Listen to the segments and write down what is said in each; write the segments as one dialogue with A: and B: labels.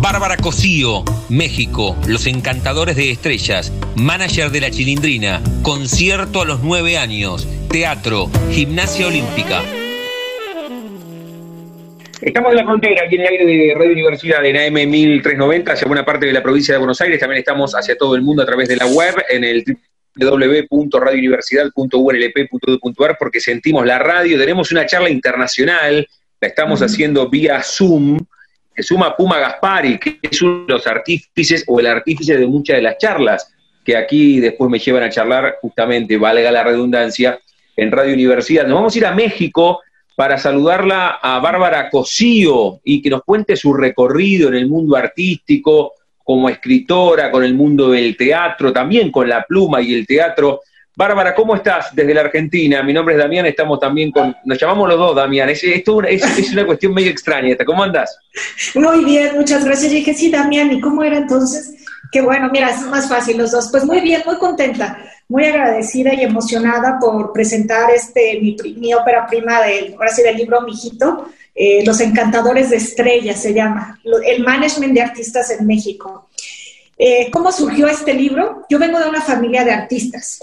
A: Bárbara Cosío, México, Los Encantadores de Estrellas, manager de la Chilindrina, concierto a los nueve años, teatro, gimnasia olímpica.
B: Estamos en la frontera, aquí en el aire de Radio Universidad, en AM 1390, hacia buena parte de la provincia de Buenos Aires. También estamos hacia todo el mundo a través de la web, en el www.radiouniversidad.unlp.edu.ar, porque sentimos la radio. Tenemos una charla internacional, la estamos haciendo vía Zoom. Se suma Puma Gaspari, que es uno de los artífices o el artífice de muchas de las charlas que aquí después me llevan a charlar, justamente, valga la redundancia, en Radio Universidad. Nos vamos a ir a México para saludarla a Bárbara Cosío y que nos cuente su recorrido en el mundo artístico, como escritora, con el mundo del teatro, también con la pluma y el teatro. Bárbara, ¿cómo estás desde la Argentina? Mi nombre es Damián, estamos también con, nos llamamos los dos, Damián, es, es, es, una cuestión medio extraña, ¿cómo andas?
C: Muy bien, muchas gracias. Yo dije, sí, Damián, ¿y cómo era entonces? Qué bueno, mira, es más fácil los dos. Pues muy bien, muy contenta, muy agradecida y emocionada por presentar este mi, mi ópera prima del, ahora sí, del libro Mijito, eh, Los Encantadores de Estrellas se llama, el management de artistas en México. Eh, ¿Cómo surgió este libro? Yo vengo de una familia de artistas.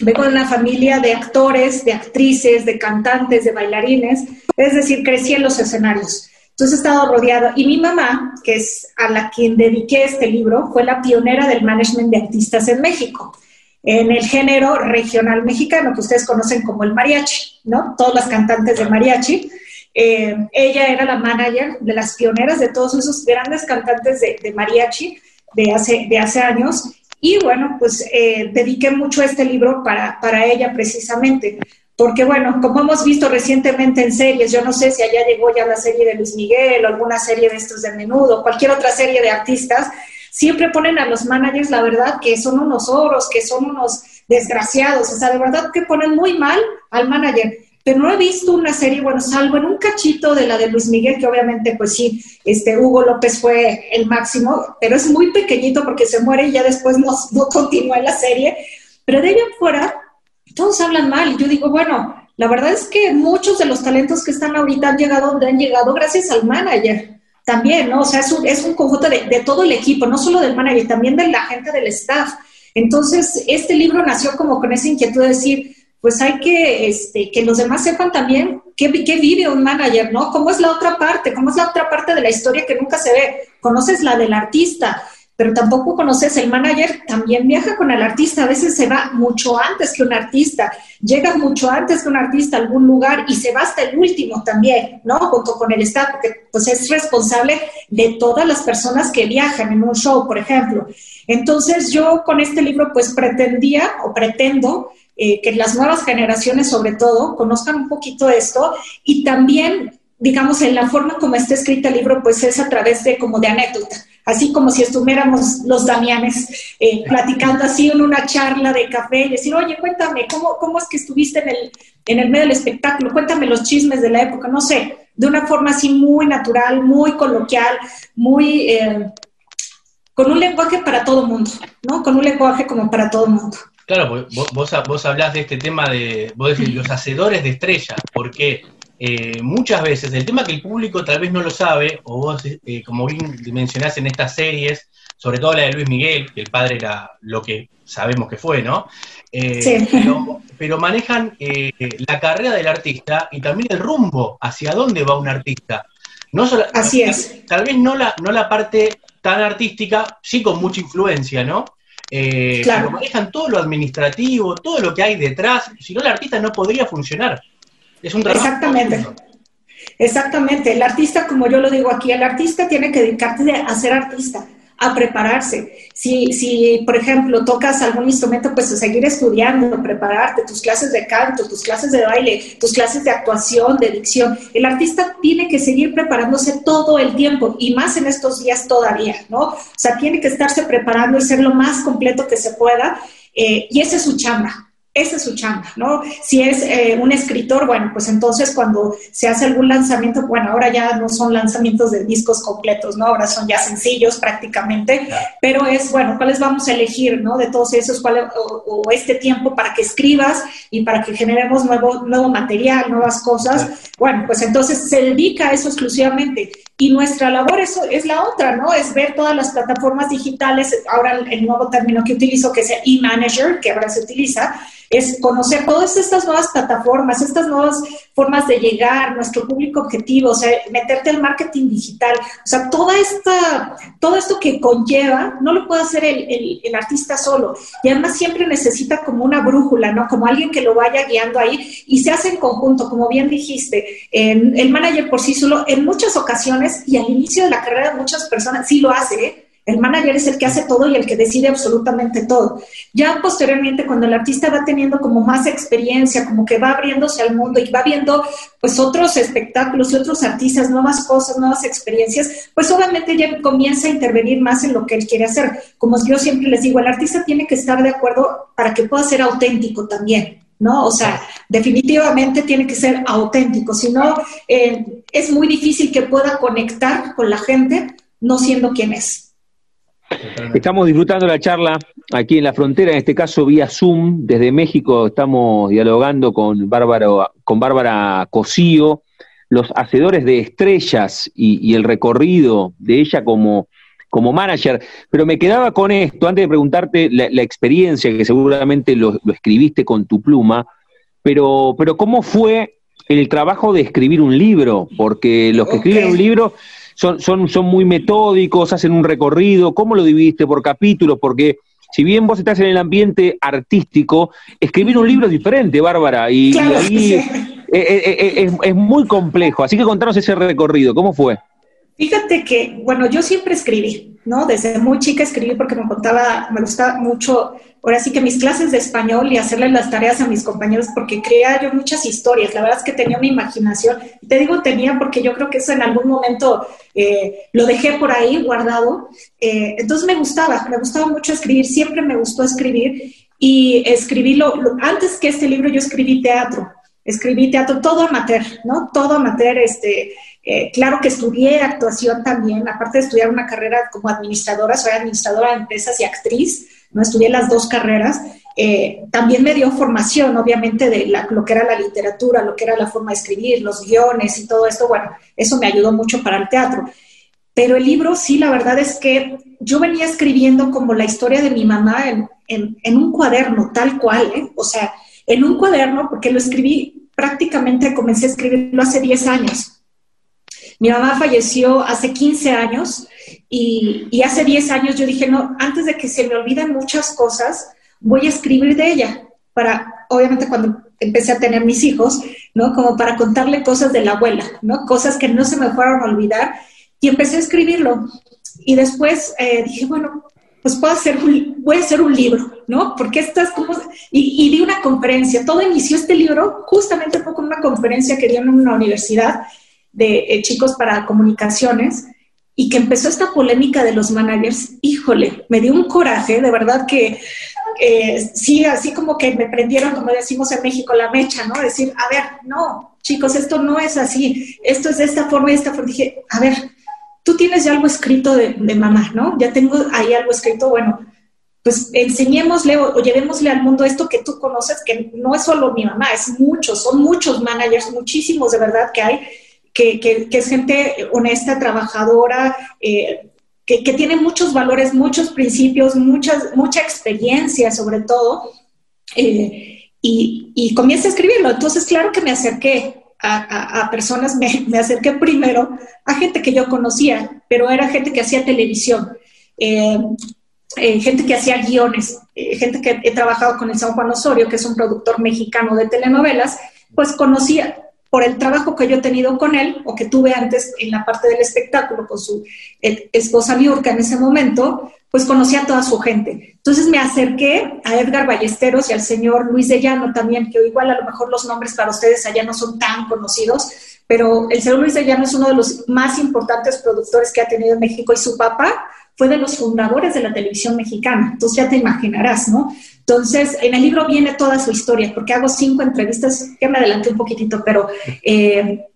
C: Vengo de una familia de actores, de actrices, de cantantes, de bailarines, es decir, crecí en los escenarios. Entonces he estado rodeado. Y mi mamá, que es a la quien dediqué este libro, fue la pionera del management de artistas en México, en el género regional mexicano, que ustedes conocen como el mariachi, ¿no? Todos los cantantes de mariachi. Eh, ella era la manager de las pioneras de todos esos grandes cantantes de, mariachi de hace, de hace años. Y bueno, pues eh, dediqué mucho este libro para, para ella precisamente. Porque bueno, como hemos visto recientemente en series, yo no sé si allá llegó ya la serie de Luis Miguel o alguna serie de estos de menudo, cualquier otra serie de artistas, siempre ponen a los managers, la verdad, que son unos oros, que son unos desgraciados, o sea, de verdad que ponen muy mal al manager. Pero no he visto una serie, bueno, salvo en un cachito de la de Luis Miguel, que obviamente, pues sí, este Hugo López fue el máximo, pero es muy pequeñito porque se muere y ya después no, no continúa la serie. Pero de ahí en fuera, todos hablan mal. Yo digo, bueno, la verdad es que muchos de los talentos que están ahorita han llegado donde han llegado gracias al manager también, ¿no? O sea, es un, es un conjunto de, de, todo el equipo, no solo del manager, también de la gente del staff. Entonces, este libro nació como con esa inquietud de decir, pues hay que este, que los demás sepan también qué, vive un manager, ¿no? ¿Cómo es la otra parte? ¿Cómo es la otra parte de la historia que nunca se ve? Conoces la del artista, pero tampoco conoces el manager, también viaja con el artista, a veces se va mucho antes que un artista, llega mucho antes que un artista a algún lugar y se va hasta el último también, ¿no? Junto con el staff, porque pues es responsable de todas las personas que viajan en un show, por ejemplo. Entonces yo con este libro pues pretendía o pretendo eh, que las nuevas generaciones sobre todo conozcan un poquito esto y también digamos, en la forma como está escrito el libro, pues es a través de como de anécdota, así como si estuviéramos los Damianes eh, platicando así en una charla de café y decir, oye, cuéntame, ¿cómo, cómo es que estuviste en el, en el medio del espectáculo? Cuéntame los chismes de la época, no sé, de una forma así muy natural, muy coloquial, muy... Eh, con un lenguaje para todo mundo, ¿no? Con un lenguaje como para todo mundo.
D: Claro, vos, vos, vos hablás de este tema de, vos decís, los hacedores de estrellas, porque eh, muchas veces el tema que el público tal vez no lo sabe, o vos, eh, como bien mencionás en estas series, sobre todo la de Luis Miguel, que el padre era lo que sabemos que fue, ¿no? Eh, sí. pero, manejan la carrera del artista y también el rumbo, hacia dónde va un artista. No solo,
C: Así es.
D: Tal vez no la, no la parte tan artística, sí con mucha influencia, ¿no? Claro. Pero manejan todo lo administrativo, todo lo que hay detrás, si no el artista no podría funcionar. Es un trabajo.
C: Exactamente. Exactamente. El artista, como yo lo digo aquí, el artista tiene que dedicarte a ser artista, a prepararse. Si, si, por ejemplo, tocas algún instrumento, pues a seguir estudiando, prepararte, tus clases de canto, tus clases de baile, tus clases de actuación, de dicción. El artista tiene que seguir preparándose todo el tiempo y más en estos días todavía, ¿no? O sea, tiene que estarse preparando y ser lo más completo que se pueda. Eh, y esa es su chamba. Esa es su chamba, ¿no? Si es eh, un escritor, bueno, pues entonces cuando se hace algún lanzamiento, bueno, ahora ya no son lanzamientos de discos completos, ¿no? Ahora son ya sencillos prácticamente, pero es, bueno, ¿cuáles vamos a elegir, ¿no? De todos esos, cuál, o, este tiempo para que escribas y para que generemos nuevo, nuevo material, nuevas cosas, bueno, pues entonces se dedica a eso exclusivamente. Y nuestra labor eso es la otra, ¿no? Es ver todas las plataformas digitales, ahora el nuevo término que utilizo, que es e-manager, que ahora se utiliza, es conocer todas estas nuevas plataformas, estas nuevas formas de llegar, nuestro público objetivo, o sea, meterte al marketing digital, o sea, toda esta, todo esto que conlleva, no lo puede hacer el, el, artista solo, y además siempre necesita como una brújula, ¿no? Como alguien que lo vaya guiando ahí, y se hace en conjunto, como bien dijiste, el manager por sí solo, en muchas ocasiones, y al inicio de la carrera de muchas personas, sí lo hace, ¿eh? El manager es el que hace todo y el que decide absolutamente todo. Ya posteriormente, cuando el artista va teniendo como más experiencia, como que va abriéndose al mundo y va viendo pues otros espectáculos y otros artistas, nuevas cosas, nuevas experiencias, pues obviamente ya comienza a intervenir más en lo que él quiere hacer. Como yo siempre les digo, el artista tiene que estar de acuerdo para que pueda ser auténtico también. ¿no? O sea, definitivamente tiene que ser auténtico, si no, eh, es muy difícil que pueda conectar con la gente no siendo quien es.
B: Estamos disfrutando la charla aquí en la frontera, en este caso vía Zoom, desde México estamos dialogando con Bárbara, con Bárbara Cosío, los hacedores de estrellas y, el recorrido de ella como, como manager. Pero me quedaba con esto, antes de preguntarte la, experiencia, que seguramente lo, escribiste con tu pluma, pero, pero ¿cómo fue el trabajo de escribir un libro? Porque los que escriben un libro son, son, son muy metódicos, hacen un recorrido, ¿cómo lo dividiste por capítulos? Porque si bien vos estás en el ambiente artístico, escribir un libro es diferente, Bárbara, y, ahí es, es, muy complejo. Así que contanos ese recorrido, ¿cómo fue?
C: Fíjate que, bueno, yo siempre escribí, ¿no? Desde muy chica escribí porque me contaba, me gustaba mucho, ahora sí que mis clases de español y hacerle las tareas a mis compañeros porque creía yo muchas historias. La verdad es que tenía una imaginación. Te digo tenía porque yo creo que eso en algún momento eh, lo dejé por ahí guardado. Eh, entonces me gustaba, me gustaba mucho escribir, siempre me gustó escribir y escribí lo, antes que este libro yo escribí teatro escribí teatro, todo amateur, ¿no? Todo amateur, este, eh, claro que estudié actuación también, aparte de estudiar una carrera como administradora, soy administradora de empresas y actriz, ¿no? Estudié las dos carreras. Eh, también me dio formación, obviamente, de lo que era la literatura, lo que era la forma de escribir, los guiones y todo esto. Bueno, eso me ayudó mucho para el teatro. Pero el libro, sí, la verdad es que yo venía escribiendo como la historia de mi mamá en, en un cuaderno, tal cual, ¿eh? O sea, en un cuaderno, porque lo escribí prácticamente, comencé a escribirlo hace 10 años. Mi mamá falleció hace 15 años y, hace 10 años yo dije, no, antes de que se me olviden muchas cosas, voy a escribir de ella para, obviamente cuando empecé a tener mis hijos, ¿no? Como para contarle cosas de la abuela, ¿no? Cosas que no se me fueron a olvidar y empecé a escribirlo. Y después eh, dije, bueno, pues puedo hacer un, voy a hacer un libro, ¿no? Porque estas como... Y, y, di una conferencia. Todo inició este libro justamente fue con una conferencia que dieron en una universidad de eh, chicos para comunicaciones y que empezó esta polémica de los managers, híjole, me dio un coraje, de verdad que eh, sí, así como que me prendieron, como decimos en México, la mecha, ¿no? Decir, a ver, no, chicos, esto no es así, esto es de esta forma y de esta forma. Dije, a ver, tú tienes ya algo escrito de, de mamá, ¿no? Ya tengo ahí algo escrito, bueno, pues enseñémosle o, llevémosle al mundo esto que tú conoces, que no es solo mi mamá, es muchos, son muchos managers, muchísimos de verdad que hay, que, es gente honesta, trabajadora, eh, que, tiene muchos valores, muchos principios, muchas, mucha experiencia sobre todo, eh, y, y comienza a escribirlo. Entonces, claro que me acerqué a, personas, me, acerqué primero a gente que yo conocía, pero era gente que hacía televisión. Eh, gente que hacía guiones, gente que he trabajado con el San Juan Osorio, que es un productor mexicano de telenovelas, pues conocía, por el trabajo que yo he tenido con él o que tuve antes en la parte del espectáculo con su esposa Miurka en ese momento, pues conocí a toda su gente. Entonces me acerqué a Edgar Ballesteros y al señor Luis de Llano también, que igual a lo mejor los nombres para ustedes allá no son tan conocidos, pero el señor Luis de Llano es uno de los más importantes productores que ha tenido en México y su papá fue de los fundadores de la televisión mexicana, entonces ya te imaginarás, ¿no? Entonces, en el libro viene toda su historia, porque hago cinco entrevistas, que me adelanté un poquitito, pero eh,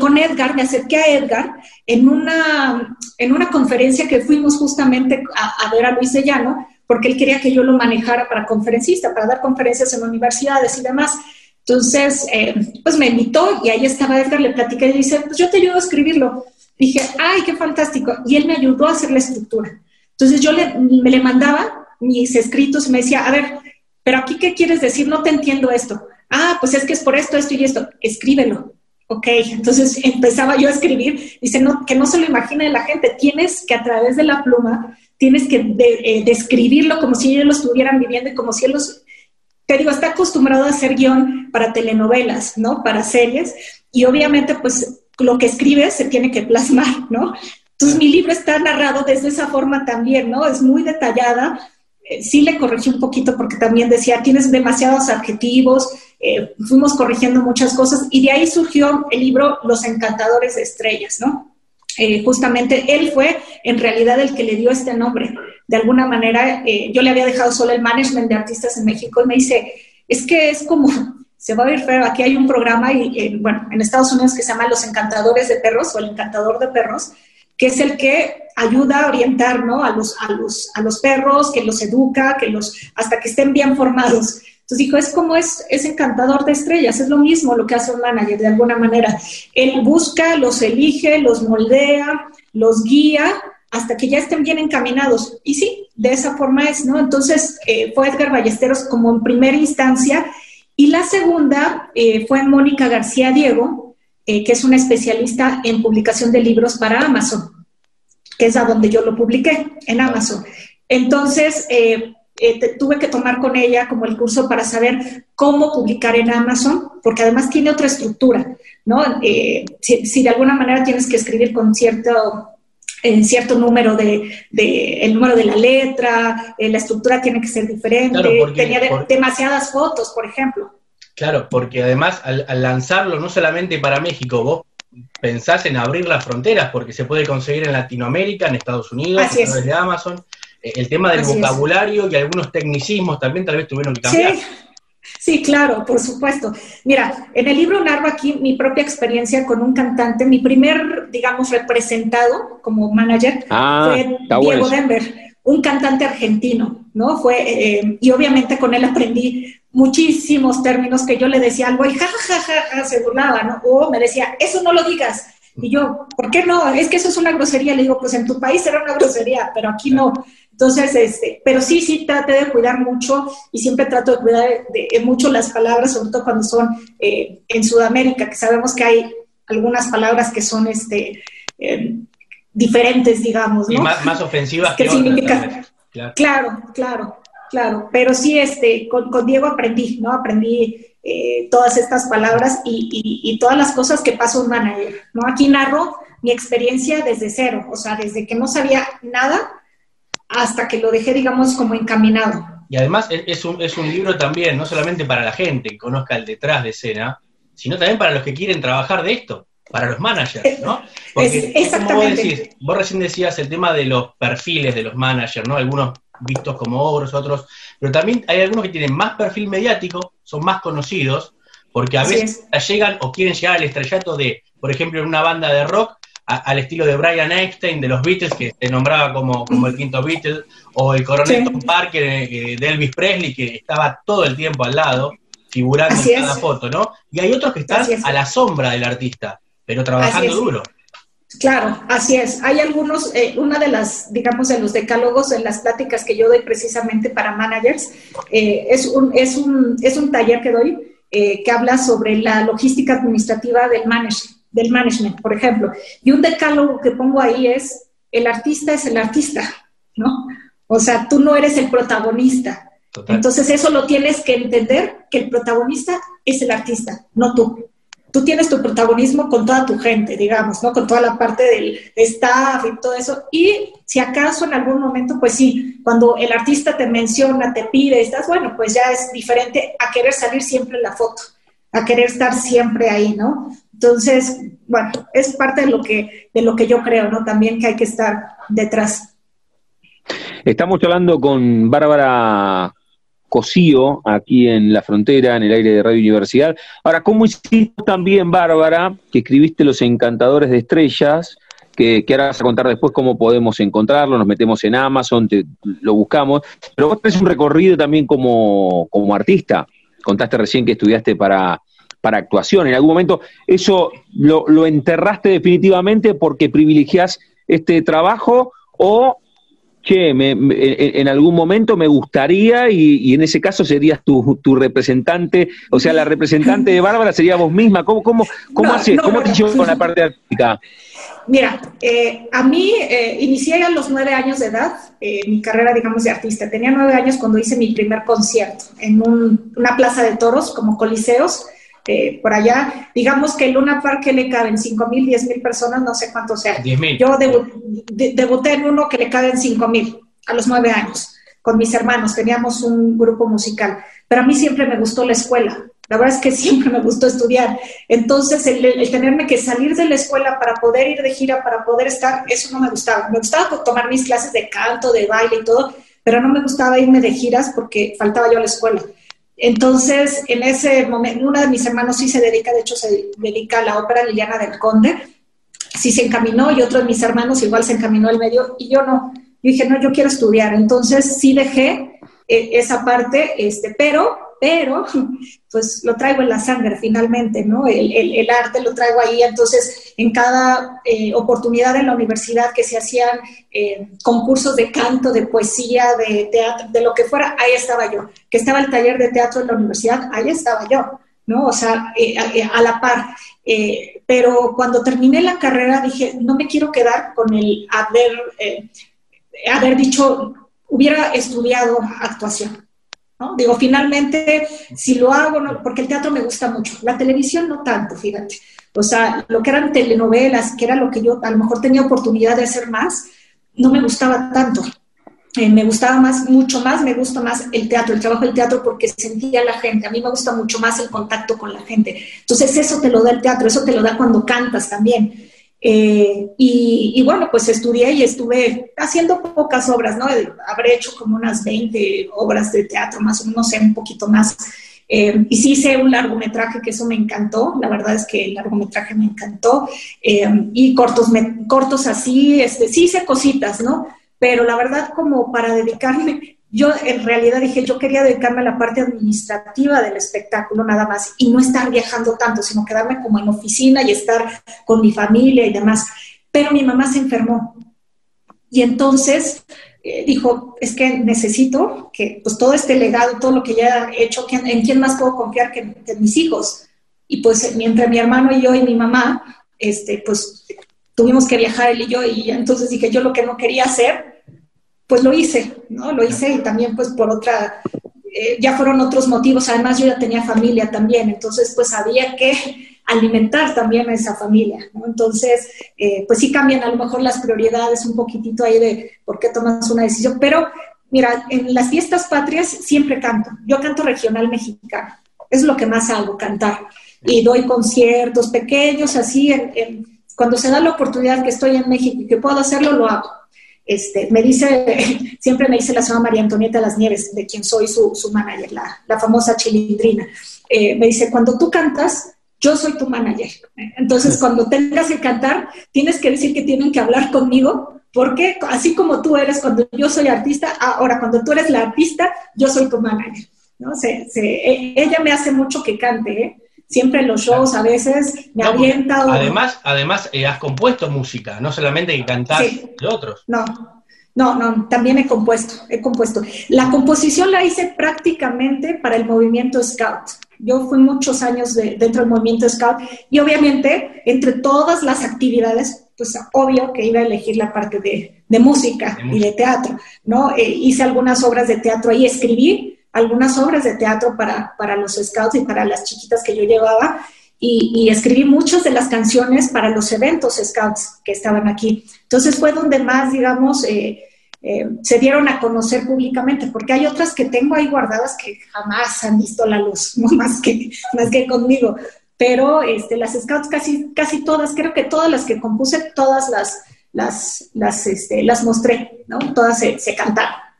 C: con Edgar, me acerqué a Edgar en una, en una conferencia que fuimos justamente a, ver a Luis de Llano, porque él quería que yo lo manejara para conferencista, para dar conferencias en universidades y demás. Entonces, eh, pues me invitó y ahí estaba Edgar, le platicé y dice, pues yo te ayudo a escribirlo. Dije, ay, qué fantástico. Y él me ayudó a hacer la estructura. Entonces yo le, me le mandaba mis escritos y me decía, a ver, pero aquí, ¿qué quieres decir? No te entiendo esto. Ah, pues es que es por esto, esto y esto. Escríbelo. Ok, entonces empezaba yo a escribir. Dice, no, que no se lo imagine la gente. Tienes que a través de la pluma, tienes que eh, describirlo como si ellos lo estuvieran viviendo y como si él los... Te digo, está acostumbrado a hacer guion para telenovelas, ¿no? Para series. Y obviamente, pues lo que escribes se tiene que plasmar, ¿no? Entonces mi libro está narrado desde esa forma también, ¿no? Es muy detallada. Eh, sí le corregí un poquito porque también decía, tienes demasiados adjetivos, eh, fuimos corrigiendo muchas cosas y de ahí surgió el libro Los Encantadores de Estrellas, ¿no? Eh, justamente él fue en realidad el que le dio este nombre. De alguna manera, yo le había dejado solo el management de artistas en México y me dice, es que es como, se va a ver feo, aquí hay un programa, en Estados Unidos que se llama Los Encantadores de Perros o el Encantador de Perros, que es el que ayuda a orientar a los perros, que los educa, que los, hasta que estén bien formados. Entonces dijo, es como es, es encantador de estrellas, es lo mismo lo que hace un manager de alguna manera. Él busca, los elige, los moldea, los guía hasta que ya estén bien encaminados. Y sí, de esa forma es, ¿no? Entonces eh, fue Edgar Ballesteros como en primera instancia y la segunda eh, fue Mónica García Diego, eh, que es una especialista en publicación de libros para Amazon, que es a donde yo lo publiqué, en Amazon. Entonces, eh, tuve que tomar con ella como el curso para saber cómo publicar en Amazon, porque además tiene otra estructura, ¿no? Si, de alguna manera tienes que escribir con cierto en cierto número de, el número de la letra, la estructura tiene que ser diferente, tenía demasiadas fotos, por ejemplo.
D: Claro, porque además al, lanzarlo no solamente para México, vos pensás en abrir las fronteras, porque se puede conseguir en Latinoamérica, en Estados Unidos, a través de Amazon. Eh, el tema del vocabulario y algunos tecnicismos también tal vez tuvieron que cambiar.
C: Sí. Sí, claro, por supuesto. Mira, en el libro narro aquí mi propia experiencia con un cantante. Mi primer, digamos, representado como manager ah, fue Diego Denver, un cantante argentino, ¿no? Fue, eh, y obviamente con él aprendí muchísimos términos que yo le decía algo y ja, se burlaba, ¿no? O me decía, eso no lo digas. Y yo, ¿por qué no? Es que eso es una grosería. Le digo, pues en tu país era una grosería, pero aquí no. Entonces, este, pero sí, sí, traté de cuidar mucho y siempre trato de cuidar de, mucho las palabras, sobre todo cuando son eh, en Sudamérica, que sabemos que hay algunas palabras que son este, eh, diferentes, digamos, ¿no?
D: Y más, ofensivas
C: que significa? claro, claro. Claro, pero sí, este, con, Diego aprendí, ¿no? Aprendí eh, todas estas palabras y, todas las cosas que pasa un manager, ¿no? Aquí narro mi experiencia desde cero, o sea, desde que no sabía nada hasta que lo dejé, digamos, como encaminado.
D: Y además es un, es un libro también, no solamente para la gente que conozca el detrás de escena, sino también para los que quieren trabajar de esto, para los managers, ¿no?
C: Porque, exactamente.
D: Como vos, decís, vos recién decías el tema de los perfiles de los managers, ¿no? Algunos vistos como ogros, otros, pero también hay algunos que tienen más perfil mediático, son más conocidos, porque a veces llegan o quieren llegar al estrellato de, por ejemplo, en una banda de rock, al estilo de Brian Epstein de los Beatles, que se nombraba como, como el quinto Beatle, o el coronel Tom Parker eh, de Elvis Presley, que estaba todo el tiempo al lado, figurando en cada foto, ¿no? Y hay otros que están a la sombra del artista, pero trabajando duro.
C: Claro, así es. Hay algunos, eh, una de las, digamos, de los decálogos en las pláticas que yo doy precisamente para managers, eh, es, un, es, un, es un taller que doy eh, que habla sobre la logística administrativa del, manage, del management, por ejemplo. Y un decálogo que pongo ahí es, el artista es el artista, ¿no? O sea, tú no eres el protagonista. Entonces eso lo tienes que entender, que el protagonista es el artista, no tú tú tienes tu protagonismo con toda tu gente, digamos, ¿no? Con toda la parte del staff y todo eso. Y si acaso en algún momento, pues sí, cuando el artista te menciona, te pide, estás, bueno, pues ya es diferente a querer salir siempre en la foto, a querer estar siempre ahí, ¿no? Entonces, bueno, es parte de lo que, de lo que yo creo, ¿no? También que hay que estar detrás.
B: Estamos hablando con Bárbara Cosío, aquí en la frontera, en el aire de Radio Universidad. Ahora, ¿cómo hiciste también, Bárbara, que escribiste Los Encantadores de Estrellas? Que, que, ahora vas a contar después cómo podemos encontrarlo, nos metemos en Amazon, lo buscamos, pero vos tenés un recorrido también como, como artista, contaste recién que estudiaste para, para actuación, en algún momento eso lo, lo enterraste definitivamente porque privilegiás este trabajo o che, me, me, en algún momento me gustaría y, y en ese caso serías tu, tu, representante, o sea, la representante de Bárbara sería vos misma. ¿Cómo, cómo, cómo no, haces? No, ¿Cómo te llevas con la parte artística?
C: Mira, eh, a mí eh, inicié a los nueve años de edad eh, mi carrera, digamos, de artista. Tenía nueve años cuando hice mi primer concierto en un, una plaza de toros como coliseos eh, por allá. Digamos que el Luna Park que le caben 5 mil, 10 mil personas, no sé cuánto sea. Yo debu de debuté en uno que le caben 5 mil a los 9 años con mis hermanos, teníamos un grupo musical, pero a mí siempre me gustó la escuela. La verdad es que siempre me gustó estudiar. Entonces, el, el, tenerme que salir de la escuela para poder ir de gira, para poder estar, eso no me gustaba. Me gustaba tomar mis clases de canto, de baile y todo, pero no me gustaba irme de giras porque faltaba yo a la escuela. Entonces, en ese momento, una de mis hermanos sí se dedica, de hecho se dedica a la ópera Liliana del Conde, sí se encaminó y otro de mis hermanos igual se encaminó al medio y yo no. Dije, no, yo quiero estudiar. Entonces sí dejé eh, esa parte, este, pero pero pues lo traigo en la sangre finalmente, ¿no? El, arte lo traigo ahí, entonces en cada eh, oportunidad en la universidad que se hacían eh, concursos de canto, de poesía, de teatro, de lo que fuera, ahí estaba yo, que estaba el taller de teatro en la universidad, ahí estaba yo, ¿no? O sea, eh, a, a, la par. pero cuando terminé la carrera dije, no me quiero quedar con el haber, haber dicho, hubiera estudiado actuación ¿no? Digo, finalmente, si lo hago, no, porque el teatro me gusta mucho, la televisión no tanto, fíjate. O sea, lo que eran telenovelas, que era lo que yo a lo mejor tenía oportunidad de hacer más, no me gustaba tanto. Eh, me gustaba más, mucho más, me gusta más el teatro, el trabajo del teatro porque sentía la gente. A mí me gusta mucho más el contacto con la gente. Entonces, eso te lo da el teatro, eso te lo da cuando cantas también. Eh, y, y, bueno, pues estudié y estuve haciendo pocas obras, ¿no? Habré hecho como unas 20 obras de teatro, más o menos, sé, un poquito más. Eh, y sí hice un largometraje que eso me encantó, la verdad es que el largometraje me encantó. Eh, y cortos, me, cortos así, este, sí hice cositas, ¿no? Pero la verdad como para dedicarme, yo en realidad dije, yo quería dedicarme a la parte administrativa del espectáculo nada más y no estar viajando tanto, sino quedarme como en oficina y estar con mi familia y demás. Pero mi mamá se enfermó y entonces eh, dijo, es que necesito que pues todo este legado, todo lo que ya he hecho, ¿en quién más puedo confiar que, que mis hijos? Y pues mientras mi hermano y yo y mi mamá, este, pues tuvimos que viajar él y yo y entonces dije, yo lo que no quería hacer pues lo hice, ¿no? Lo hice y también pues por otra, eh, ya fueron otros motivos, además yo ya tenía familia también, entonces pues había que alimentar también a esa familia, ¿no? Entonces, eh, pues sí cambian a lo mejor las prioridades un poquitito ahí de por qué tomas una decisión, pero mira, en las fiestas patrias siempre canto, yo canto regional mexicano, es lo que más hago, cantar, y doy conciertos pequeños, así, cuando se da la oportunidad que estoy en México y que puedo hacerlo, lo hago este, me dice, siempre me dice la señora María Antonieta Las Nieves, de quien soy su, su manager, la, la, famosa chilindrina, eh, me dice, cuando tú cantas, yo soy tu manager. Entonces, cuando tengas que cantar, tienes que decir que tienen que hablar conmigo, porque así como tú eres cuando yo soy artista, ahora cuando tú eres la artista, yo soy tu manager. ¿no? Se, se, e, ella me hace mucho que cante, ¿eh? Siempre en los shows a veces me no, avienta. O...
D: Además, además eh, has compuesto música, no solamente que cantar sí. de otros.
C: No, no, no, también he compuesto, he compuesto. La composición la hice prácticamente para el movimiento Scout. Yo fui muchos años de, dentro del movimiento Scout y obviamente entre todas las actividades, pues obvio que iba a elegir la parte de, de música de y de teatro, ¿no? Eh, hice algunas obras de teatro ahí, escribí algunas obras de teatro para, para los scouts y para las chiquitas que yo llevaba y, y, escribí muchas de las canciones para los eventos scouts que estaban aquí. Entonces fue donde más, digamos, eh, eh, se dieron a conocer públicamente, porque hay otras que tengo ahí guardadas que jamás han visto la luz, no más que, más que conmigo. Pero este, las scouts casi, casi todas, creo que todas las que compuse, todas las, las, las, este, las mostré, ¿no? Todas se, se cantaron.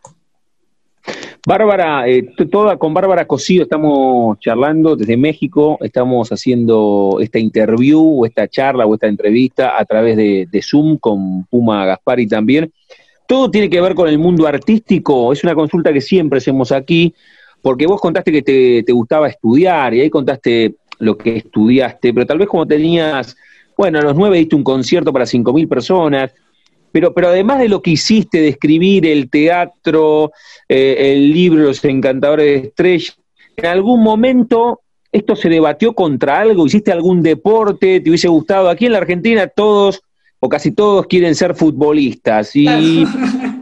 B: Bárbara, eh, toda con Bárbara Cosío estamos charlando desde México, estamos haciendo esta interview o esta charla o esta entrevista a través de, Zoom con Puma Gaspari también. Todo tiene que ver con el mundo artístico, es una consulta que siempre hacemos aquí, porque vos contaste que te, te gustaba estudiar y ahí contaste lo que estudiaste, pero tal vez como tenías, bueno, a los nueve diste un concierto para cinco mil personas, pero, pero además de lo que hiciste, de escribir el teatro, eh, el libro Los Encantadores de Estrellas, ¿en algún momento esto se debatió contra algo? ¿Hiciste algún deporte? ¿Te hubiese gustado? Aquí en la Argentina todos o casi todos quieren ser futbolistas y,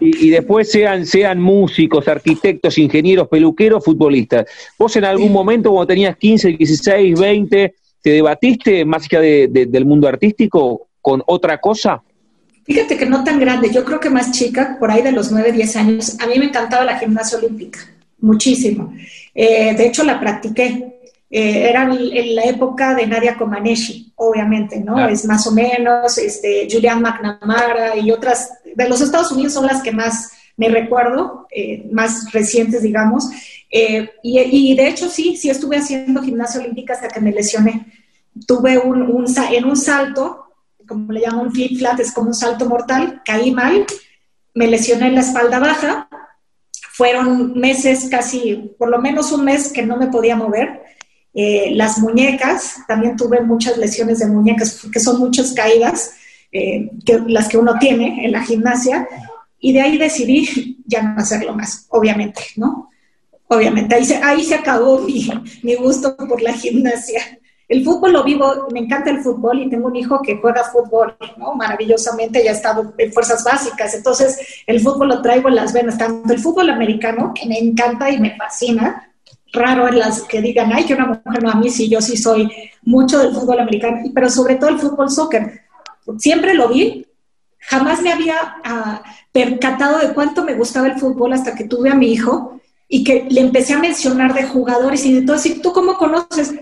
B: y, después sean, sean músicos, arquitectos, ingenieros, peluqueros, futbolistas. ¿Vos en algún momento cuando tenías 15, 16, 20, te debatiste más allá del mundo artístico con otra cosa?
C: Fíjate que no tan grande, yo creo que más chica, por ahí de los 9, 10 años, a mí me encantaba la gimnasia olímpica, muchísimo. Eh, de hecho, la practiqué. Eh, era en la época de Nadia Comaneci, obviamente, ¿no? Es más o menos, este, Julian McNamara y otras, de los Estados Unidos son las que más me recuerdo, eh, más recientes, digamos. Y, y, de hecho, sí, sí estuve haciendo gimnasia olímpica hasta que me lesioné. Tuve un, un en un salto, como le llaman un flip flat, es como un salto mortal, caí mal, me lesioné en la espalda baja, fueron meses, casi, por lo menos un mes que no me podía mover. Eh, las muñecas, también tuve muchas lesiones de muñecas, que son muchas caídas, eh, que, las que uno tiene en la gimnasia, y de ahí decidí ya no hacerlo más, obviamente, ¿no? Obviamente, ahí se, ahí se acabó mi, mi gusto por la gimnasia. El fútbol lo vivo, me encanta el fútbol y tengo un hijo que juega fútbol. Maravillosamente, ya ha estado en fuerzas básicas, entonces el fútbol lo traigo en las venas, tanto el fútbol americano, que me encanta y me fascina, raro en las que digan, ay, que una mujer no, a mí sí, yo sí soy mucho del fútbol americano, pero sobre todo el fútbol soccer. Siempre lo vi, jamás me había ah, percatado de cuánto me gustaba el fútbol hasta que tuve a mi hijo y que le empecé a mencionar de jugadores y de todo. ¿Y tú cómo conoces?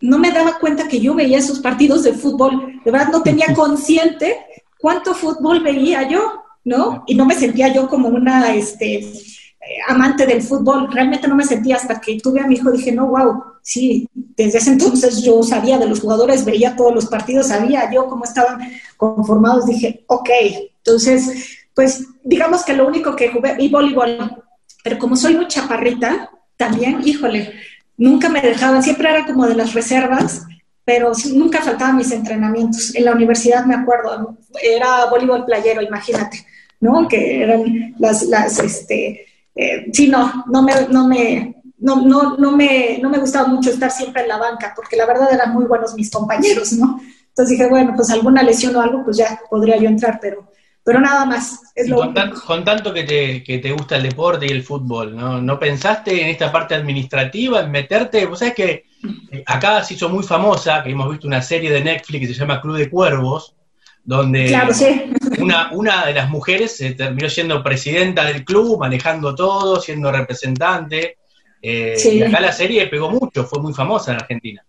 C: No me daba cuenta que yo veía esos partidos de fútbol, de verdad no tenía consciente cuánto fútbol veía yo, ¿no? Y no me sentía yo como una este, eh, amante del fútbol, realmente no me sentía hasta que tuve a mi hijo, dije, no, wow, sí, desde ese entonces yo sabía de los jugadores, veía todos los partidos, sabía yo cómo estaban conformados, dije, ok, entonces, pues digamos que lo único que jugué, y voleibol, pero como soy muy chaparrita, también, híjole, nunca me dejaban, siempre era como de las reservas, pero nunca faltaban mis entrenamientos. En la universidad me acuerdo, era voleibol playero, imagínate, ¿no? Que eran las, las este, eh, sí, no, no me, no me, no, no, no, me, no me gustaba mucho estar siempre en la banca, porque la verdad eran muy buenos mis compañeros, ¿no? Entonces dije, bueno, pues alguna lesión o algo, pues ya podría yo entrar, pero pero nada más. Es lo
D: con, con, tanto que te, que te gusta el deporte y el fútbol, ¿no? ¿no pensaste en esta parte administrativa, en meterte? Vos sabés que eh, acá se hizo muy famosa, que hemos visto una serie de Netflix que se llama Club de Cuervos, donde una, una de las mujeres se terminó siendo presidenta del club, manejando todo, siendo representante. Eh, y acá la serie pegó mucho, fue muy famosa en Argentina.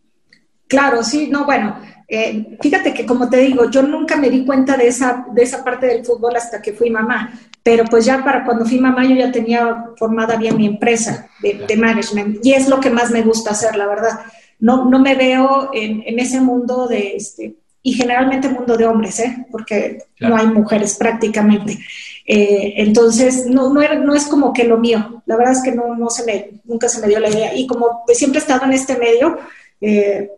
C: Claro, sí, no, bueno, eh, fíjate que como te digo, yo nunca me di cuenta de esa, de esa parte del fútbol hasta que fui mamá, pero pues ya para cuando fui mamá yo ya tenía formada bien mi empresa de, management y es lo que más me gusta hacer, la verdad. No, no me veo en, ese mundo de, este, y generalmente mundo de hombres, ¿eh? porque no hay mujeres prácticamente. Eh, entonces, no, no, no, es como que lo mío, la verdad es que no, no se me, nunca se me dio la idea. Y como pues, siempre he estado en este medio, eh,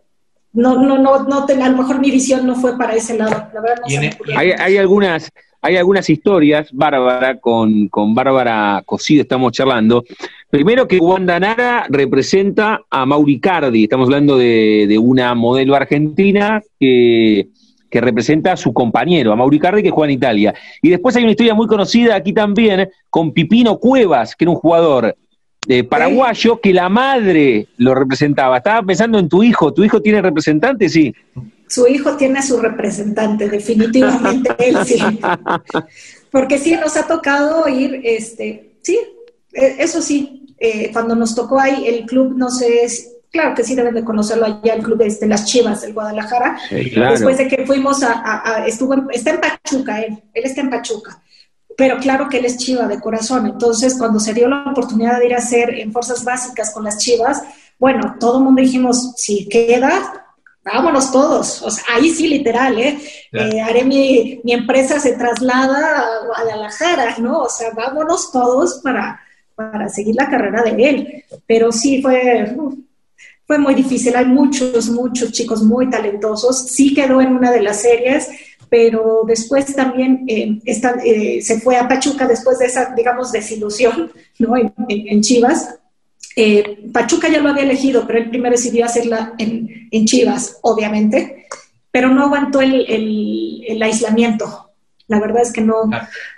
C: no, no, no, no a lo mejor mi visión no fue para ese lado. La verdad no
B: hay, hay, algunas, hay algunas historias, Bárbara, con, con Bárbara Cosido estamos charlando. Primero que Wanda Nara representa a Mauricardi, estamos hablando de, de una modelo argentina que, que, representa a su compañero, a Mauricardi, que juega en Italia. Y después hay una historia muy conocida aquí también con Pipino Cuevas, que era un jugador de paraguayo que la madre lo representaba. Estaba pensando en tu hijo. ¿Tu hijo tiene representante? Sí.
C: Su hijo tiene su representante, definitivamente él sí. Porque sí, nos ha tocado ir, este, sí, e, eso sí, eh, cuando nos tocó ahí, el club, no sé, claro que sí deben de conocerlo allá el club de este, las Chivas del Guadalajara. Después de que fuimos a, estuvo está en Pachuca él, él está en Pachuca. Pero claro que él es chiva de corazón. Entonces, cuando se dio la oportunidad de ir a hacer en fuerzas básicas con las chivas, bueno, todo el mundo dijimos, si queda, vámonos todos. O sea, ahí sí, literal, ¿eh? eh haré mi, mi, empresa se traslada a Guadalajara, ¿no? O sea, vámonos todos para, para seguir la carrera de él. Pero sí fue, fue muy difícil. Hay muchos, muchos chicos muy talentosos. Sí quedó en una de las series, pero después también eh, eh, se fue a Pachuca después de esa, digamos, desilusión ¿no? en, Chivas. Eh, Pachuca ya lo había elegido, pero él primero decidió hacerla en, en Chivas, obviamente, pero no aguantó el, el, el aislamiento. La verdad es que no,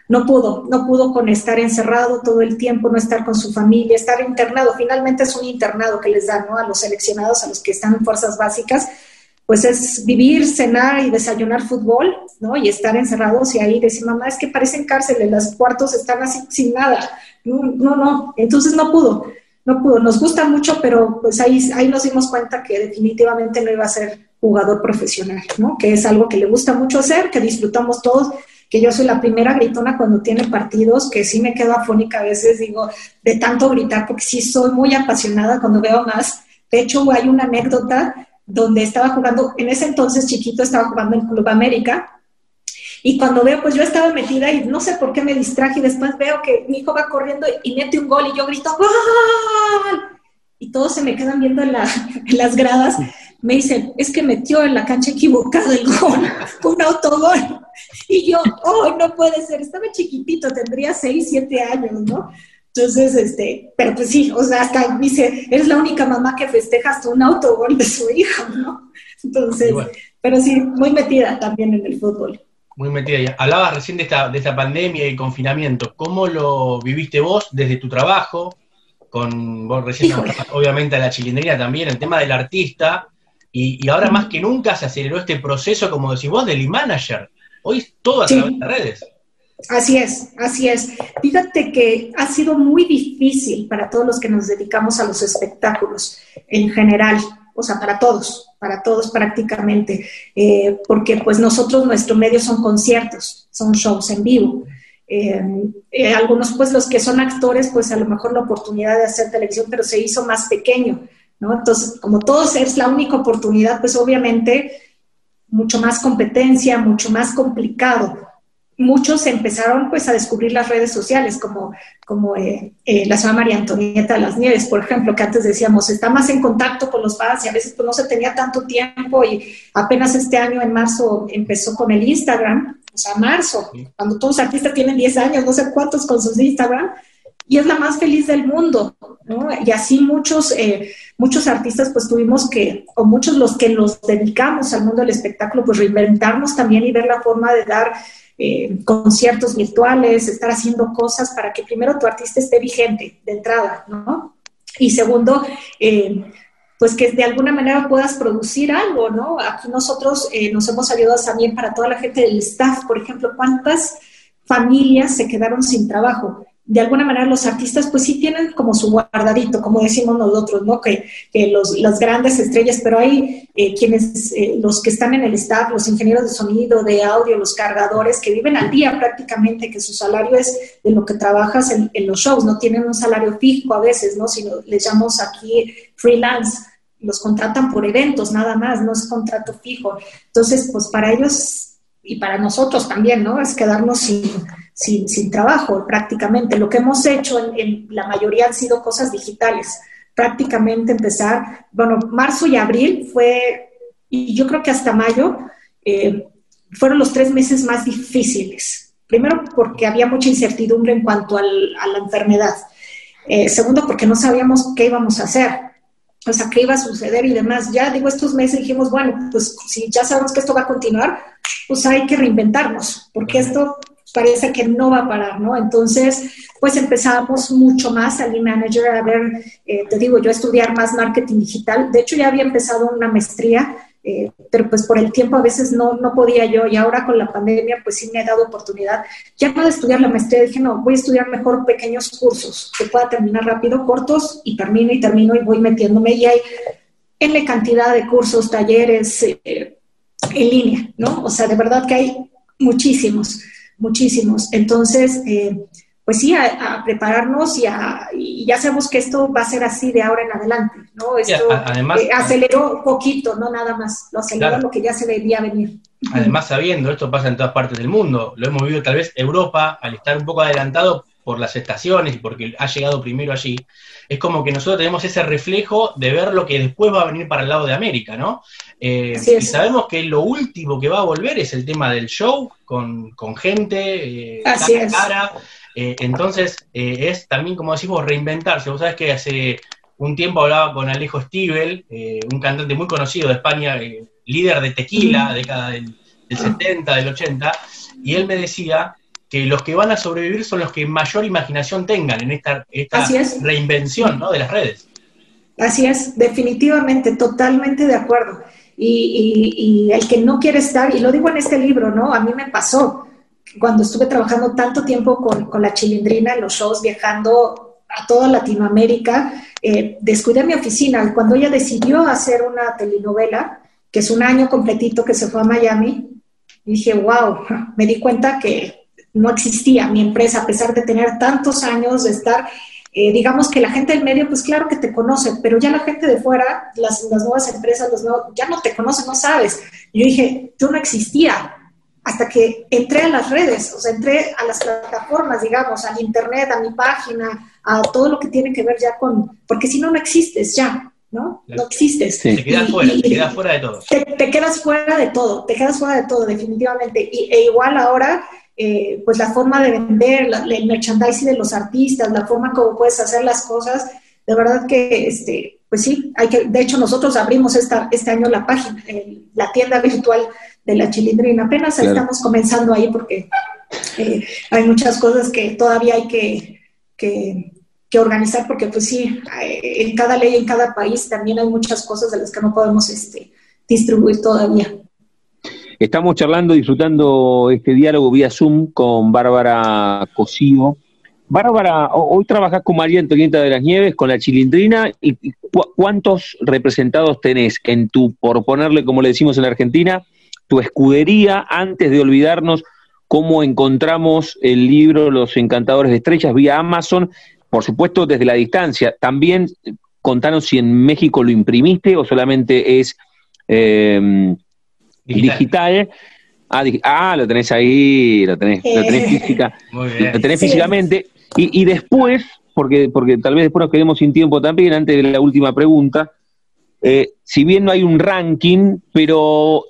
C: no pudo, no pudo con estar encerrado todo el tiempo, no estar con su familia, estar internado. Finalmente es un internado que les dan ¿no? a los seleccionados, a los que están en fuerzas básicas, pues es vivir, cenar y desayunar fútbol, ¿no? Y estar encerrados y ahí decir, mamá, es que parecen cárceles, los cuartos están así sin nada. No, no. Entonces no pudo, no pudo. Nos gusta mucho, pero pues ahí, ahí nos dimos cuenta que definitivamente no iba a ser jugador profesional, ¿no? Que es algo que le gusta mucho hacer, que disfrutamos todos que yo soy la primera gritona cuando tiene partidos, que sí me quedo afónica a veces, digo, de tanto gritar, porque sí soy muy apasionada cuando veo más. De hecho, hay una anécdota donde estaba jugando, en ese entonces chiquito estaba jugando en Club América, y cuando veo, pues yo estaba metida y no sé por qué me distraje y después veo que mi hijo va corriendo y mete un gol y yo grito ¡Gol! Y todos se me quedan viendo en, en las gradas me dicen, es que metió en la cancha equivocada el gol, un autogol. Y yo, oh, no puede ser, estaba chiquitito, tendría 6, 7 años, ¿no? Entonces, este, pero pues sí, o sea, hasta dice, eres la única mamá que festeja hasta un autogol de su hijo, ¿no? Entonces, pero sí, muy metida también en el fútbol.
D: Muy metida. Hablabas recién de esta, de esta pandemia y confinamiento. ¿Cómo lo viviste vos desde tu trabajo? Con vos recién, obviamente, a la chilindrina también, el tema del artista y, ahora más que nunca se aceleró este proceso, como decís vos, del e-manager. Hoy es todo a través de redes.
C: Así es, así es. Fíjate que ha sido muy difícil para todos los que nos dedicamos a los espectáculos en general, o sea, para todos, para todos prácticamente, eh, porque pues nosotros, nuestro medio son conciertos, son shows en vivo. Eh, eh, algunos pues los que son actores, pues a lo mejor la oportunidad de hacer televisión, pero se hizo más pequeño. Entonces, como todos es la única oportunidad, pues obviamente mucho más competencia, mucho más complicado. Muchos empezaron pues a descubrir las redes sociales, como, como eh, eh, la señora María Antonieta de las Nieves, por ejemplo, que antes decíamos, está más en contacto con los fans y a veces pues no se tenía tanto tiempo y apenas este año en marzo empezó con el Instagram, o sea, marzo, cuando todos los artistas tienen 10 años, no sé cuántos con sus Instagram, y es la más feliz del mundo, ¿no? Y así muchos, eh, muchos artistas pues tuvimos que, o muchos los que nos dedicamos al mundo del espectáculo, pues reinventarnos también y ver la forma de dar eh, conciertos virtuales, estar haciendo cosas para que primero tu artista esté vigente de entrada, ¿no? Y segundo, eh, pues que de alguna manera puedas producir algo, ¿no? Aquí nosotros nos hemos ayudado también para toda la gente del staff, por ejemplo, ¿cuántas familias se quedaron sin trabajo? De alguna manera los artistas pues sí tienen como su guardadito, como decimos nosotros, ¿no? Que, que los, las grandes estrellas, pero hay eh, quienes, eh, los que están en el staff, los ingenieros de sonido, de audio, los cargadores, que viven al día prácticamente, que su salario es de lo que trabajas en, los shows, no tienen un salario fijo a veces, ¿no? Sino les llamamos aquí freelance, los contratan por eventos nada más, no es contrato fijo. Entonces, pues para ellos y para nosotros también, ¿no? Es quedarnos sin sin, sin trabajo prácticamente. Lo que hemos hecho en, la mayoría han sido cosas digitales. Prácticamente empezar, bueno, marzo y abril fue, y yo creo que hasta mayo, eh, fueron los tres meses más difíciles. Primero porque había mucha incertidumbre en cuanto al, a la enfermedad. Eh, segundo porque no sabíamos qué íbamos a hacer o sea, qué iba a suceder y demás. Ya digo, estos meses dijimos, bueno, pues si ya sabemos que esto va a continuar, pues hay que reinventarnos, porque esto parece que no va a parar, ¿no? Entonces, pues empezamos mucho más al manager a ver, eh, te digo, yo a estudiar más marketing digital. De hecho, ya había empezado una maestría, eh, pero pues por el tiempo a veces no, no podía yo y ahora con la pandemia pues sí me he dado oportunidad. Ya no de estudiar la maestría, dije, no, voy a estudiar mejor pequeños cursos que pueda terminar rápido, cortos y termino y termino y voy metiéndome y hay la cantidad de cursos, talleres en línea, ¿no? O sea, de verdad que hay muchísimos, muchísimos. Entonces, pues sí, a, prepararnos y, y, ya sabemos que esto va a ser así de ahora en adelante, ¿no? Esto además, eh, aceleró un poquito, no nada más, lo aceleró lo que ya se veía venir.
D: Además, sabiendo, esto pasa en todas partes del mundo, lo hemos vivido tal vez Europa, al estar un poco adelantado por las estaciones y porque ha llegado primero allí, es como que nosotros tenemos ese reflejo de ver lo que después va a venir para el lado de América, ¿no? Eh, y sabemos que lo último que va a volver es el tema del show, con, con gente, eh, cara a cara. Eh, entonces, eh, es también, como decimos, reinventarse. Vos sabés que hace un tiempo hablaba con Alejo Stivel, un cantante muy conocido de España, líder de tequila, década del, 70, del 80, y él me decía que los que van a sobrevivir son los que mayor imaginación tengan en esta, reinvención de las redes.
C: Así es, definitivamente, totalmente de acuerdo. Y, y, el que no quiere estar, y lo digo en este libro, ¿no? A mí me pasó cuando estuve trabajando tanto tiempo con, la chilindrina en los shows, viajando a toda Latinoamérica, eh, descuidé mi oficina. Cuando ella decidió hacer una telenovela, que es un año completito que se fue a Miami, dije, wow, me di cuenta que no existía mi empresa, a pesar de tener tantos años de estar, eh, digamos que la gente del medio, pues claro que te conoce, pero ya la gente de fuera, las, las nuevas empresas, los nuevos, ya no te conocen, no sabes. Yo dije, yo no existía hasta que entré a las redes, o sea, entré a las plataformas, digamos, al internet, a mi página, a todo lo que tiene que ver ya con, porque si no, no existes ya, ¿no? No existes.
D: Te quedas fuera, te quedas fuera de todo.
C: Te, quedas fuera de todo, te quedas fuera de todo, definitivamente. Y, e igual ahora, eh, pues la forma de vender, el merchandising de los artistas, la forma como puedes hacer las cosas, de verdad que, este, pues sí, hay que, de hecho nosotros abrimos esta, este año la página, la tienda virtual de la chilindrina. Apenas estamos comenzando ahí porque eh, hay muchas cosas que todavía hay que, que, organizar porque pues sí, eh, en cada ley, en cada país también hay muchas cosas de las que no podemos este, distribuir todavía.
B: Estamos charlando, disfrutando este diálogo vía Zoom con Bárbara Cosivo. Bárbara, hoy trabajas con María Antonieta de las Nieves, con la Chilindrina, y ¿cuántos representados tenés en tu, por ponerle como le decimos en Argentina, tu escudería antes de olvidarnos cómo encontramos el libro Los Encantadores de Estrellas vía Amazon, por supuesto desde la distancia. También contanos si en México lo imprimiste o solamente es em, digital. Ah, ah, lo tenés ahí, lo tenés, lo tenés, física, lo tenés físicamente. Y, y, después, porque, porque tal vez después nos quedemos sin tiempo también, antes de la última pregunta, eh, si bien no hay un ranking, pero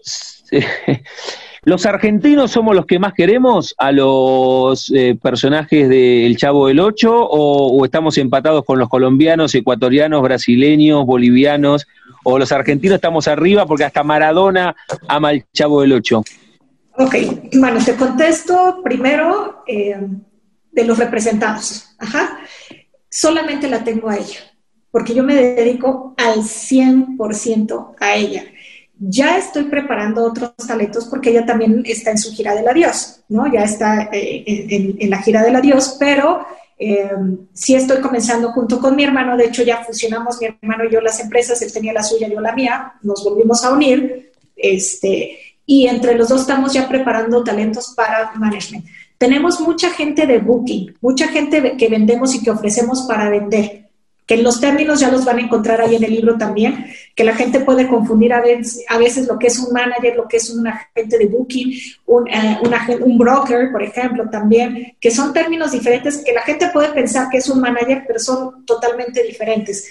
B: ¿Los argentinos somos los que más queremos a los eh, personajes del Chavo del Ocho o, estamos empatados con los colombianos, ecuatorianos, brasileños, bolivianos o los argentinos estamos arriba porque hasta Maradona ama al Chavo del Ocho?
C: Ok, bueno, te contesto primero eh, de los representados. Ajá. Solamente la tengo a ella, porque yo me dedico al 100% a ella ya estoy preparando otros talentos porque ella también está en su gira del adiós, ¿no? Ya está eh, en, la gira del adiós, pero eh, sí estoy comenzando junto con mi hermano, de hecho ya fusionamos mi hermano y yo las empresas, él tenía la suya, yo la mía, nos volvimos a unir, este, y entre los dos estamos ya preparando talentos para management. Tenemos mucha gente de booking, mucha gente que vendemos y que ofrecemos para vender que los términos ya los van a encontrar ahí en el libro también, que la gente puede confundir a veces, a veces lo que es un manager, lo que es un agente de booking, un, eh, un, broker, por ejemplo, también, que son términos diferentes que la gente puede pensar que es un manager, pero son totalmente diferentes.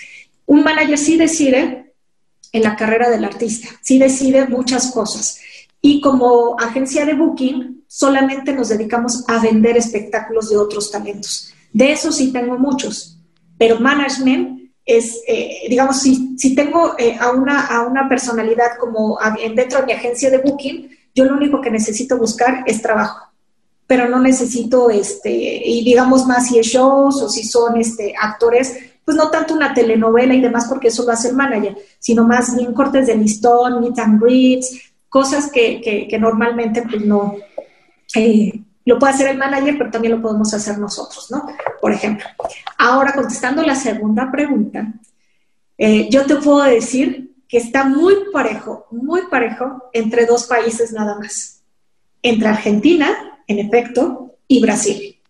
C: Un manager sí decide en la carrera del artista, sí decide muchas cosas. Y como agencia de booking, solamente nos dedicamos a vender espectáculos de otros talentos. De eso sí tengo muchos pero management es, eh, digamos, si, si tengo eh, a, una, a una personalidad como dentro de mi agencia de booking, yo lo único que necesito buscar es trabajo, pero no necesito, este, y digamos más si es shows o si son este, actores, pues no tanto una telenovela y demás, porque eso lo hace el manager, sino más bien cortes de listón, meet and greets, cosas que, que, que normalmente pues no, eh, lo puede hacer el manager, pero también lo podemos hacer nosotros, ¿no? Por ejemplo. Ahora, contestando la segunda pregunta, eh, yo te puedo decir que está muy parejo, muy parejo entre dos países nada más. Entre Argentina, en efecto, y Brasil,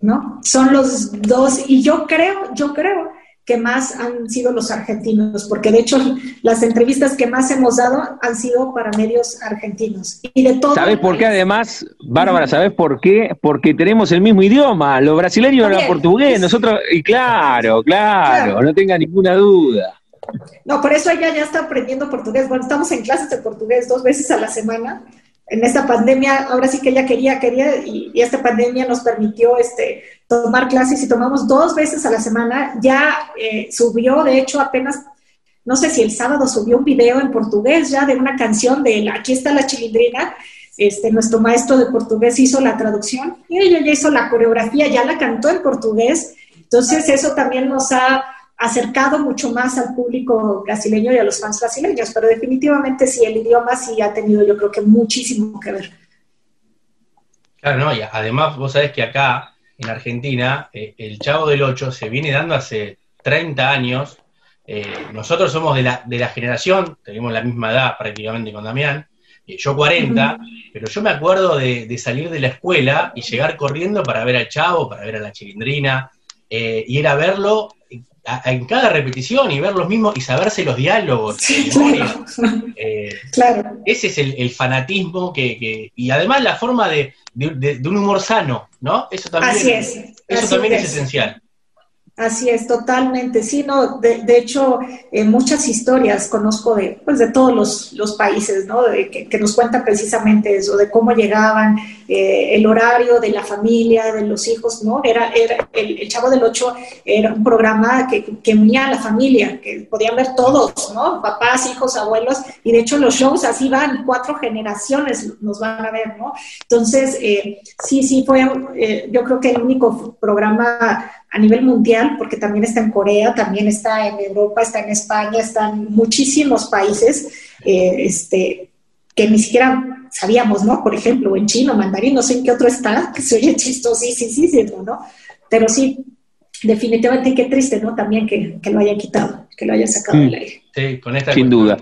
C: ¿no? Son los dos, y yo creo, yo creo que más han sido los argentinos, porque de hecho las entrevistas que más hemos dado han sido para medios argentinos. Y de todo
B: ¿Sabes por qué además, Bárbara, sabes por qué? Porque tenemos el mismo idioma, los brasileños hablan portugués, nosotros, y claro, claro, no tenga ninguna duda.
C: No, por eso ella ya está aprendiendo portugués. Bueno, estamos en clases de portugués dos veces a la semana en esta pandemia, ahora sí que ella quería, quería, y, esta pandemia nos permitió este, tomar clases y tomamos dos veces a la semana. Ya eh, subió, de hecho, apenas, no sé si el sábado subió un video en portugués ya de una canción de Aquí está la chilindrina. Este, nuestro maestro de portugués hizo la traducción y ella ya hizo la coreografía, ya la cantó en portugués. Entonces, eso también nos ha acercado mucho más al público brasileño y a los fans brasileños, pero definitivamente sí, el idioma sí ha tenido yo creo que muchísimo que ver.
D: Claro, no, y además vos sabés que acá, en Argentina, eh, el Chavo del Ocho se viene dando hace 30 años. Eh, nosotros somos de la, de la generación, tenemos la misma edad prácticamente con Damián, eh, yo 40, pero yo me acuerdo de, de, salir de la escuela y llegar corriendo para ver al Chavo, para ver a la Chilindrina, y era verlo en cada repetición y ver los mismos y saberse los diálogos. Eh, claro. Ese es el, fanatismo que, y además la forma de, un humor sano, ¿no? Eso también, Eso también es esencial.
C: Así es, totalmente. Sí, no, de, hecho, eh, muchas historias conozco de, pues, de todos los, los países, ¿no? De, que, nos cuentan precisamente eso, de cómo llegaban, eh, el horario de la familia, de los hijos, ¿no? Era, era el, Chavo del Ocho era un programa que, unía a la familia, que podían ver todos, ¿no? Papás, hijos, abuelos, y de hecho los shows así van, cuatro generaciones nos van a ver, ¿no? Entonces, eh, sí, sí, fue, yo creo que el único programa a nivel mundial, porque también está en Corea, también está en Europa, está en España, están muchísimos países eh, este, que ni siquiera sabíamos, ¿no? Por ejemplo, en chino, mandarín, no sé en qué otro está, que se oye chistosísimo, ¿no? Pero sí, definitivamente qué triste, ¿no? También que, lo hayan quitado, que lo hayan sacado del aire.
B: Sí, con esta Sin duda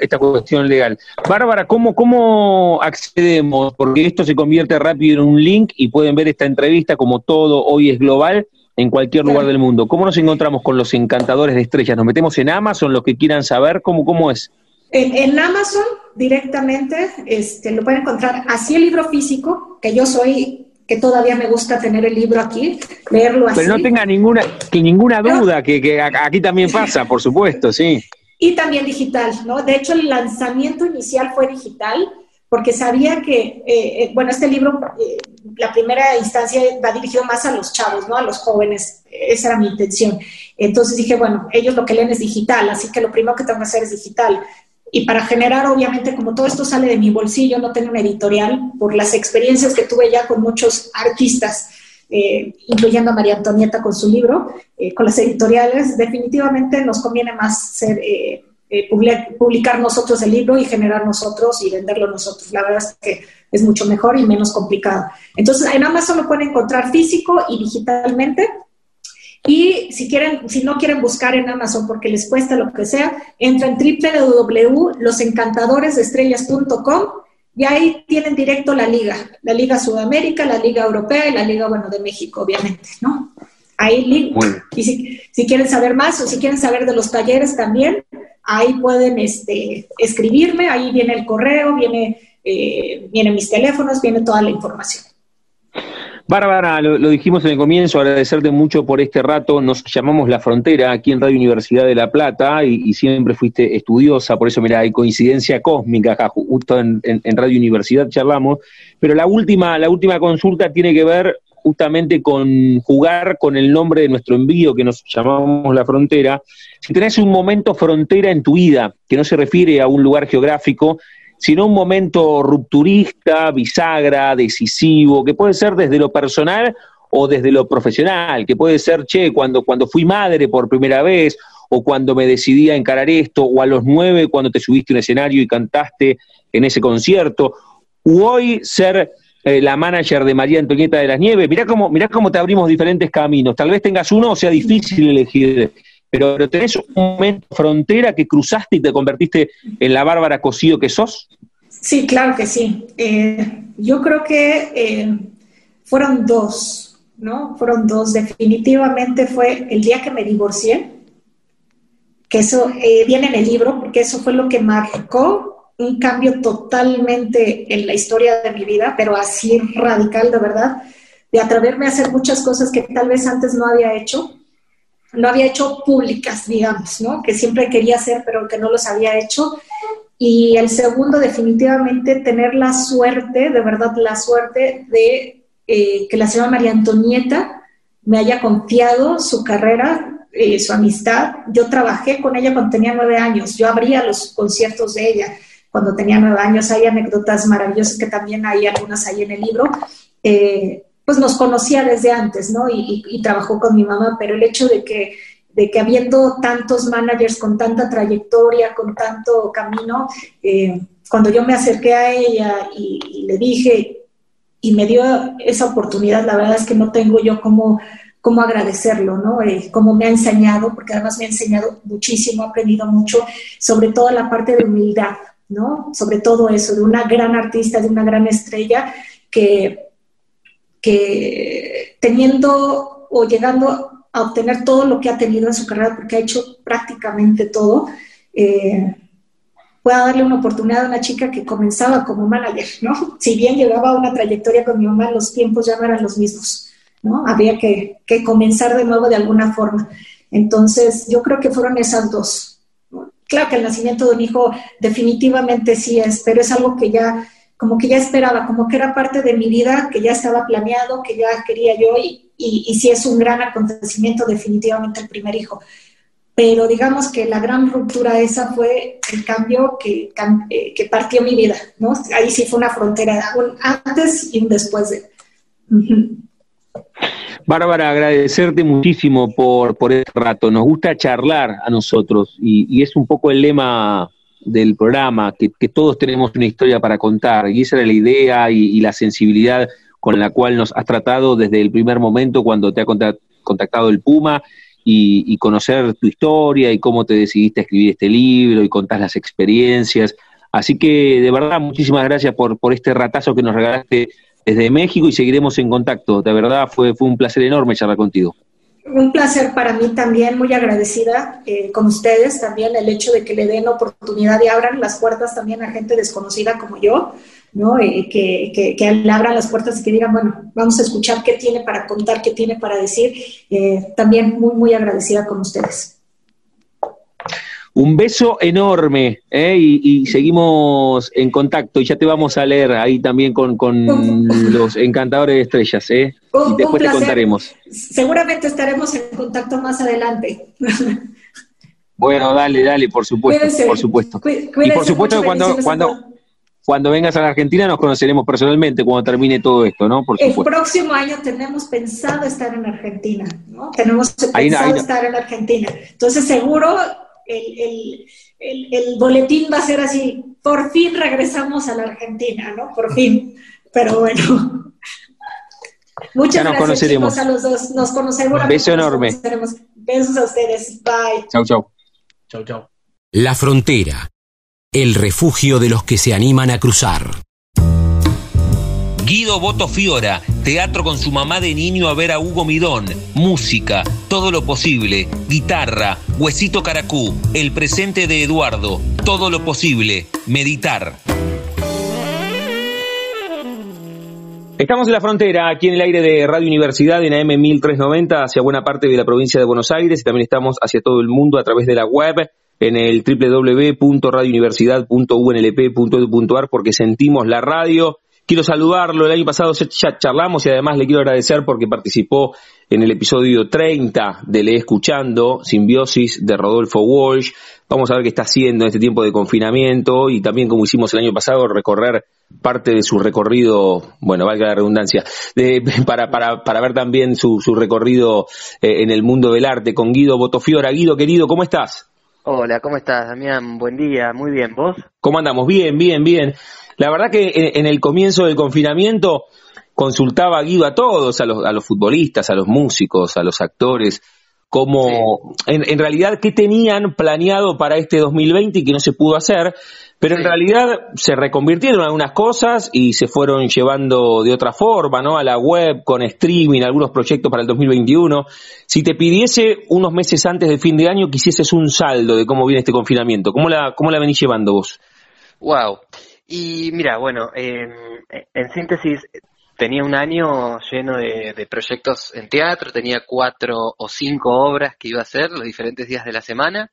B: esta, cuestión legal. Bárbara, ¿cómo, ¿cómo accedemos? Porque esto se convierte rápido en un link y pueden ver esta entrevista como todo hoy es global en cualquier lugar del mundo. ¿Cómo nos encontramos con los encantadores de estrellas? ¿Nos metemos en Amazon, los que quieran saber? ¿Cómo, cómo es?
C: En, Amazon directamente este, lo pueden encontrar así el libro físico, que yo soy que todavía me gusta tener el libro aquí, leerlo así.
B: Pero no tenga ninguna, que ninguna duda, que, que aquí también pasa, por supuesto, sí
C: y también digital, ¿no? De hecho, el lanzamiento inicial fue digital porque sabía que, eh, eh, bueno, este libro, eh, la primera instancia va dirigido más a los chavos, ¿no? A los jóvenes, esa era mi intención. Entonces dije, bueno, ellos lo que leen es digital, así que lo primero que tengo que hacer es digital. Y para generar, obviamente, como todo esto sale de mi bolsillo, no tengo una editorial, por las experiencias que tuve ya con muchos artistas, eh, incluyendo a María Antonieta con su libro, eh, con las editoriales, definitivamente nos conviene más ser, eh, publicar nosotros el libro y generar nosotros y venderlo nosotros. La verdad es que es mucho mejor y menos complicado. Entonces, en Amazon lo pueden encontrar físico y digitalmente. Y si quieren, si no quieren buscar en Amazon porque les cuesta lo que sea, entran en www.losencantadoresdeestrellas.com y ahí tienen directo la liga, la Liga Sudamérica, la Liga Europea y la Liga, bueno, de México, obviamente, ¿no? Ahí, y si, si, quieren saber más o si quieren saber de los talleres también, ahí pueden este, escribirme, ahí viene el correo, viene, eh, vienen mis teléfonos, viene toda la información.
B: Bárbara, lo, dijimos en el comienzo, agradecerte mucho por este rato. Nos llamamos La Frontera aquí en Radio Universidad de La Plata y, siempre fuiste estudiosa, por eso, mira, hay coincidencia cósmica justo en, Radio Universidad charlamos. Pero la última, la última consulta tiene que ver justamente con jugar con el nombre de nuestro envío que nos llamamos La Frontera. Si tenés un momento frontera en tu vida, que no se refiere a un lugar geográfico, sino un momento rupturista, bisagra, decisivo, que puede ser desde lo personal o desde lo profesional, que puede ser, che, cuando, cuando fui madre por primera vez, o cuando me decidí a encarar esto, o a los nueve cuando te subiste a un escenario y cantaste en ese concierto, u hoy ser eh, la manager de María Antonieta de las Nieves. Mirá cómo, mirá cómo te abrimos diferentes caminos. Tal vez tengas uno o sea difícil elegir pero, tenés un momento frontera que cruzaste y te convertiste en la Bárbara Cosío que sos.
C: Sí, claro que sí. Eh, yo creo que eh, fueron dos, ¿no? Fueron dos. Definitivamente fue el día que me divorcié, que eso eh, viene en el libro, porque eso fue lo que marcó un cambio totalmente en la historia de mi vida, pero así radical, de verdad, de atreverme a hacer muchas cosas que tal vez antes no había hecho no había hecho públicas, digamos, ¿no? Que siempre quería hacer, pero que no los había hecho. Y el segundo, definitivamente, tener la suerte, de verdad la suerte de eh, que la señora María Antonieta me haya confiado su carrera, eh, su amistad. Yo trabajé con ella cuando tenía nueve años, yo abría los conciertos de ella cuando tenía nueve años. Hay anécdotas maravillosas que también hay algunas ahí en el libro. Eh, pues nos conocía desde antes, ¿no? Y, trabajó con mi mamá, pero el hecho de que, de que habiendo tantos managers con tanta trayectoria, con tanto camino, eh, cuando yo me acerqué a ella y, le dije y me dio esa oportunidad, la verdad es que no tengo yo cómo, cómo agradecerlo, ¿no? Eh, cómo me ha enseñado, porque además me ha enseñado muchísimo, he aprendido mucho, sobre todo la parte de humildad, ¿no? Sobre todo eso, de una gran artista, de una gran estrella que que teniendo o llegando a obtener todo lo que ha tenido en su carrera, porque ha hecho prácticamente todo, eh, pueda darle una oportunidad a una chica que comenzaba como manager, ¿no? Si bien llevaba una trayectoria con mi mamá, los tiempos ya no eran los mismos, ¿no? Había que, comenzar de nuevo de alguna forma. Entonces, yo creo que fueron esas dos. Claro que el nacimiento de un hijo definitivamente sí es, pero es algo que ya como que ya esperaba, como que era parte de mi vida, que ya estaba planeado, que ya quería yo y, y, sí es un gran acontecimiento definitivamente el primer hijo. Pero digamos que la gran ruptura esa fue el cambio que, eh, que partió mi vida, ¿no? Ahí sí fue una frontera, un antes y un después de...
B: Bárbara, agradecerte muchísimo por, por este rato. Nos gusta charlar a nosotros y, y es un poco el lema del programa, que, todos tenemos una historia para contar, y esa era la idea y, la sensibilidad con la cual nos has tratado desde el primer momento cuando te ha contactado el Puma y, conocer tu historia y cómo te decidiste a escribir este libro y contar las experiencias. Así que de verdad, muchísimas gracias por, por este ratazo que nos regalaste desde México y seguiremos en contacto. De verdad, fue, fue un placer enorme charlar contigo.
C: Un placer para mí también, muy agradecida eh, con ustedes también el hecho de que le den oportunidad y abran las puertas también a gente desconocida como yo, ¿no? Eh, que, que, que, le abran las puertas y que digan, bueno, vamos a escuchar qué tiene para contar, qué tiene para decir. Eh, también muy, muy agradecida con ustedes.
B: Un beso enorme ¿eh? y, seguimos en contacto y ya te vamos a leer ahí también con, los encantadores de estrellas. ¿eh? y después te contaremos.
C: Seguramente estaremos en contacto más adelante.
B: Bueno, dale, dale, por supuesto, por supuesto. y por supuesto que cuando, cuando, cuando vengas a la Argentina nos conoceremos personalmente cuando termine todo esto, ¿no?
C: Por el próximo año tenemos pensado estar en Argentina, ¿no? Tenemos pensado estar en Argentina. Entonces seguro el, el, boletín va a ser así, por fin regresamos a la Argentina, ¿no? Por fin. Pero bueno. Muchas gracias a los dos. Nos conocemos.
B: Un beso enorme.
C: Besos a ustedes. Bye.
B: Chau, chau.
D: Chau, chau.
E: La frontera. El refugio de los que se animan a cruzar.
A: Guido Boto Fiora, teatro con su mamá de niño a ver a Hugo Midón, música, todo lo posible, guitarra, huesito caracú, el presente de Eduardo, todo lo posible, meditar.
B: Estamos en la frontera, aquí en el aire de Radio Universidad, en AM 1390, hacia buena parte de la provincia de Buenos Aires, y también estamos hacia todo el mundo a través de la web, en el www.radiouniversidad.unlp.edu.ar, porque sentimos la radio Quiero saludarlo, el año pasado ya charlamos y además le quiero agradecer porque participó en el episodio 30 de Le Escuchando, Simbiosis de Rodolfo Walsh. Vamos a ver qué está haciendo en este tiempo de confinamiento y también como hicimos el año pasado, recorrer parte de su recorrido, bueno, valga la redundancia, para, para, para ver también su, su recorrido eh, en el mundo del arte con Guido Botofiora. Guido, querido, ¿cómo estás?
F: Hola, ¿cómo estás, Damián? Buen día, muy bien, ¿vos?
B: ¿Cómo andamos? Bien, bien, bien. La verdad que en, el comienzo del confinamiento consultaba Guido a todos, a los, a los futbolistas, a los músicos, a los actores, como en, en, realidad qué tenían planeado para este 2020 y que no se pudo hacer, pero en realidad se reconvirtieron algunas cosas y se fueron llevando de otra forma, ¿no? A la web, con streaming, algunos proyectos para el 2021. Si te pidiese unos meses antes del fin de año, quisieses un saldo de cómo viene este confinamiento, ¿cómo la, cómo la venís llevando vos?
F: Wow. Y mira, bueno, en síntesis, tenía un año lleno de, proyectos en teatro, tenía cuatro o cinco obras que iba a hacer los diferentes días de la semana,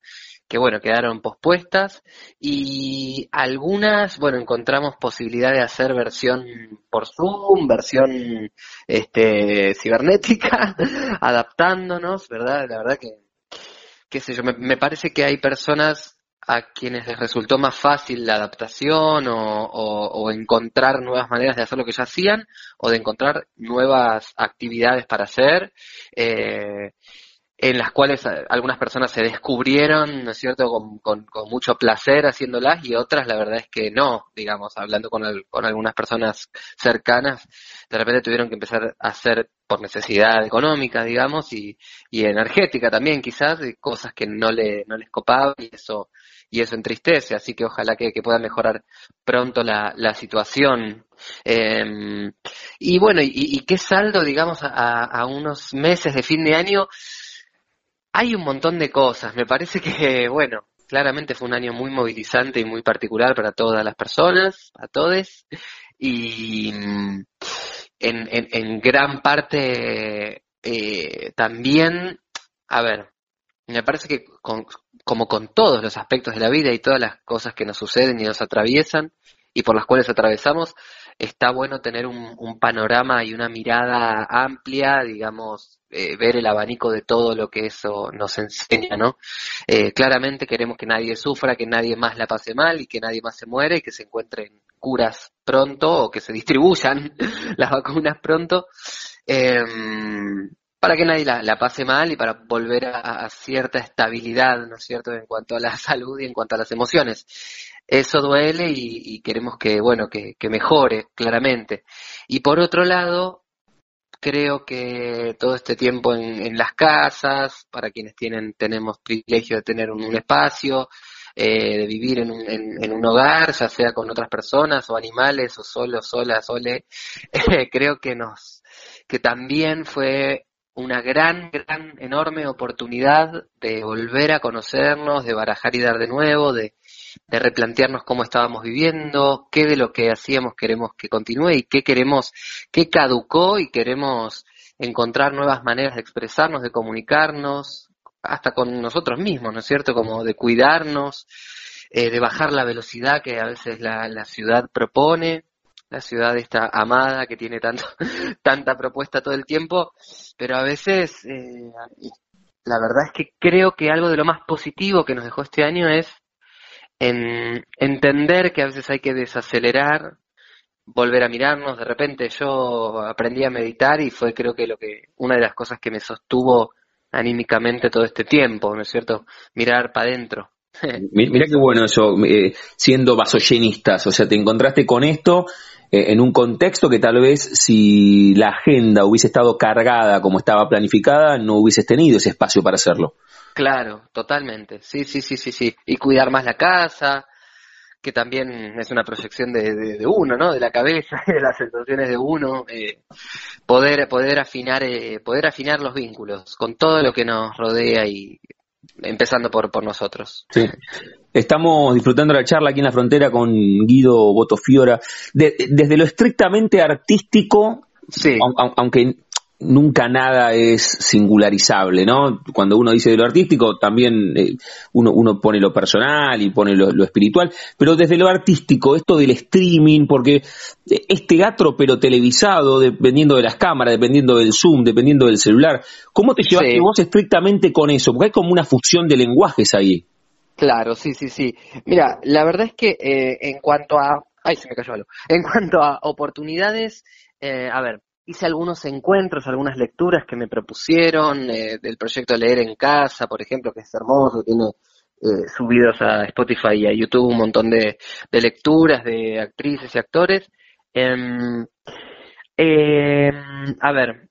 F: que bueno, quedaron pospuestas, y algunas, bueno, encontramos posibilidad de hacer versión por Zoom, versión este, cibernética, adaptándonos, ¿verdad? La verdad que, qué sé yo, me parece que hay personas a quienes les resultó más fácil la adaptación o, encontrar nuevas maneras de hacer lo que ya hacían o de encontrar nuevas actividades para hacer. Eh, en las cuales algunas personas se descubrieron, ¿no es cierto?, con, mucho placer haciéndolas y otras la verdad es que no, digamos, hablando con, con algunas personas cercanas, de repente tuvieron que empezar a hacer por necesidad económica, digamos, y, y energética también quizás, cosas que no, le, no les copaban y eso, y eso entristece, así que ojalá que, pueda mejorar pronto la, la situación. Em, y bueno, y, qué saldo, digamos, a, unos meses de fin de año, hay un montón de cosas. Me parece que, bueno, claramente fue un año muy movilizante y muy particular para todas las personas, a todos. Y en, en, gran parte eh, también, a ver, me parece que como con todos los aspectos de la vida y todas las cosas que nos suceden y nos atraviesan y por las cuales atravesamos, está bueno tener un, panorama y una mirada amplia, digamos, eh, ver el abanico de todo lo que eso nos enseña, ¿no? Eh, claramente queremos que nadie sufra, que nadie más la pase mal y que nadie más se muere y que se encuentren curas pronto o que se distribuyan las vacunas pronto. Em, para que nadie la, pase mal y para volver a, cierta estabilidad, ¿no es cierto?, en cuanto a la salud y en cuanto a las emociones. Eso duele y, queremos que, bueno, que, mejore, claramente. Y por otro lado, creo que todo este tiempo en, las casas, para quienes tienen, tenemos privilegio de tener un, espacio, eh, de vivir en un, en, un, hogar, ya sea con otras personas o animales o solo, sola, sole, creo que nos, que también fue una gran, gran, enorme oportunidad de volver a conocernos, de barajar y dar de nuevo, de, replantearnos cómo estábamos viviendo, qué de lo que hacíamos queremos que continúe y qué queremos, qué caducó y queremos encontrar nuevas maneras de expresarnos, de comunicarnos, hasta con nosotros mismos, ¿no es cierto? Como de cuidarnos, eh, de bajar la velocidad que a veces la, la ciudad propone la ciudad esta amada que tiene tanto, tanta propuesta todo el tiempo, pero a veces eh, la verdad es que creo que algo de lo más positivo que nos dejó este año es en entender que a veces hay que desacelerar, volver a mirarnos. De repente yo aprendí a meditar y fue creo que lo que una de las cosas que me sostuvo anímicamente todo este tiempo, ¿no es cierto? Mirar para adentro.
B: Mira qué bueno eso, eh, siendo vasoyenistas, o sea, te encontraste con esto en un contexto que tal vez si la agenda hubiese estado cargada como estaba planificada, no hubieses tenido ese espacio para hacerlo.
F: Claro, totalmente. Sí, sí, sí, sí, sí. Y cuidar más la casa, que también es una proyección de, de, uno, ¿no? De la cabeza, de las sensaciones de uno. Eh, poder, poder afinar, eh, poder afinar los vínculos con todo lo que nos rodea y empezando por, por nosotros.
B: Sí. Estamos disfrutando la charla aquí en la frontera con Guido Botofiora. desde lo estrictamente artístico, sí. aunque nunca nada es singularizable, ¿no? Cuando uno dice de lo artístico, también eh, uno, uno pone lo personal y pone lo, espiritual, pero desde lo artístico, esto del streaming, porque es teatro pero televisado, dependiendo de las cámaras, dependiendo del Zoom, dependiendo del celular, ¿cómo te llevaste vos estrictamente con eso? Porque hay como una fusión de lenguajes ahí.
F: Claro, sí, sí, sí. Mira, la verdad es que eh, en cuanto a... Ay, se me cayó algo. En cuanto a oportunidades, eh, a ver, hice algunos encuentros, algunas lecturas que me propusieron eh, del proyecto Leer en Casa, por ejemplo, que es hermoso, tiene subidos a Spotify y a YouTube un montón de, lecturas de actrices y actores. Em, em, a ver,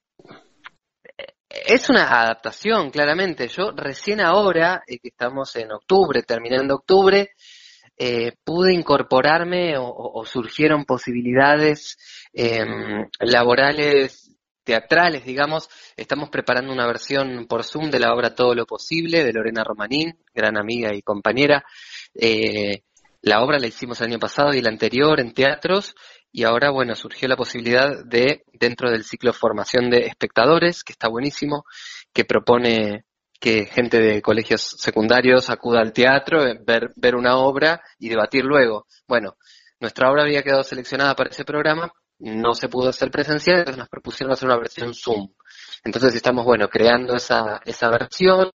F: Es una adaptación, claramente. Yo recién ahora, eh, que estamos en octubre, terminando octubre, eh, pude incorporarme o, surgieron posibilidades em, laborales teatrales, digamos. Estamos preparando una versión por Zoom de la obra Todo lo Posible de Lorena Romanín, gran amiga y compañera. Eh, la obra la hicimos el año pasado y el anterior en teatros y ahora, bueno, surgió la posibilidad de, dentro del ciclo formación de espectadores, que está buenísimo, que propone que gente de colegios secundarios acuda al teatro, eh, ver, ver una obra y debatir luego. Bueno, nuestra obra había quedado seleccionada para ese programa, no se pudo hacer presencial, entonces nos propusieron hacer una versión Zoom. Entonces estamos, bueno, creando esa, esa versión.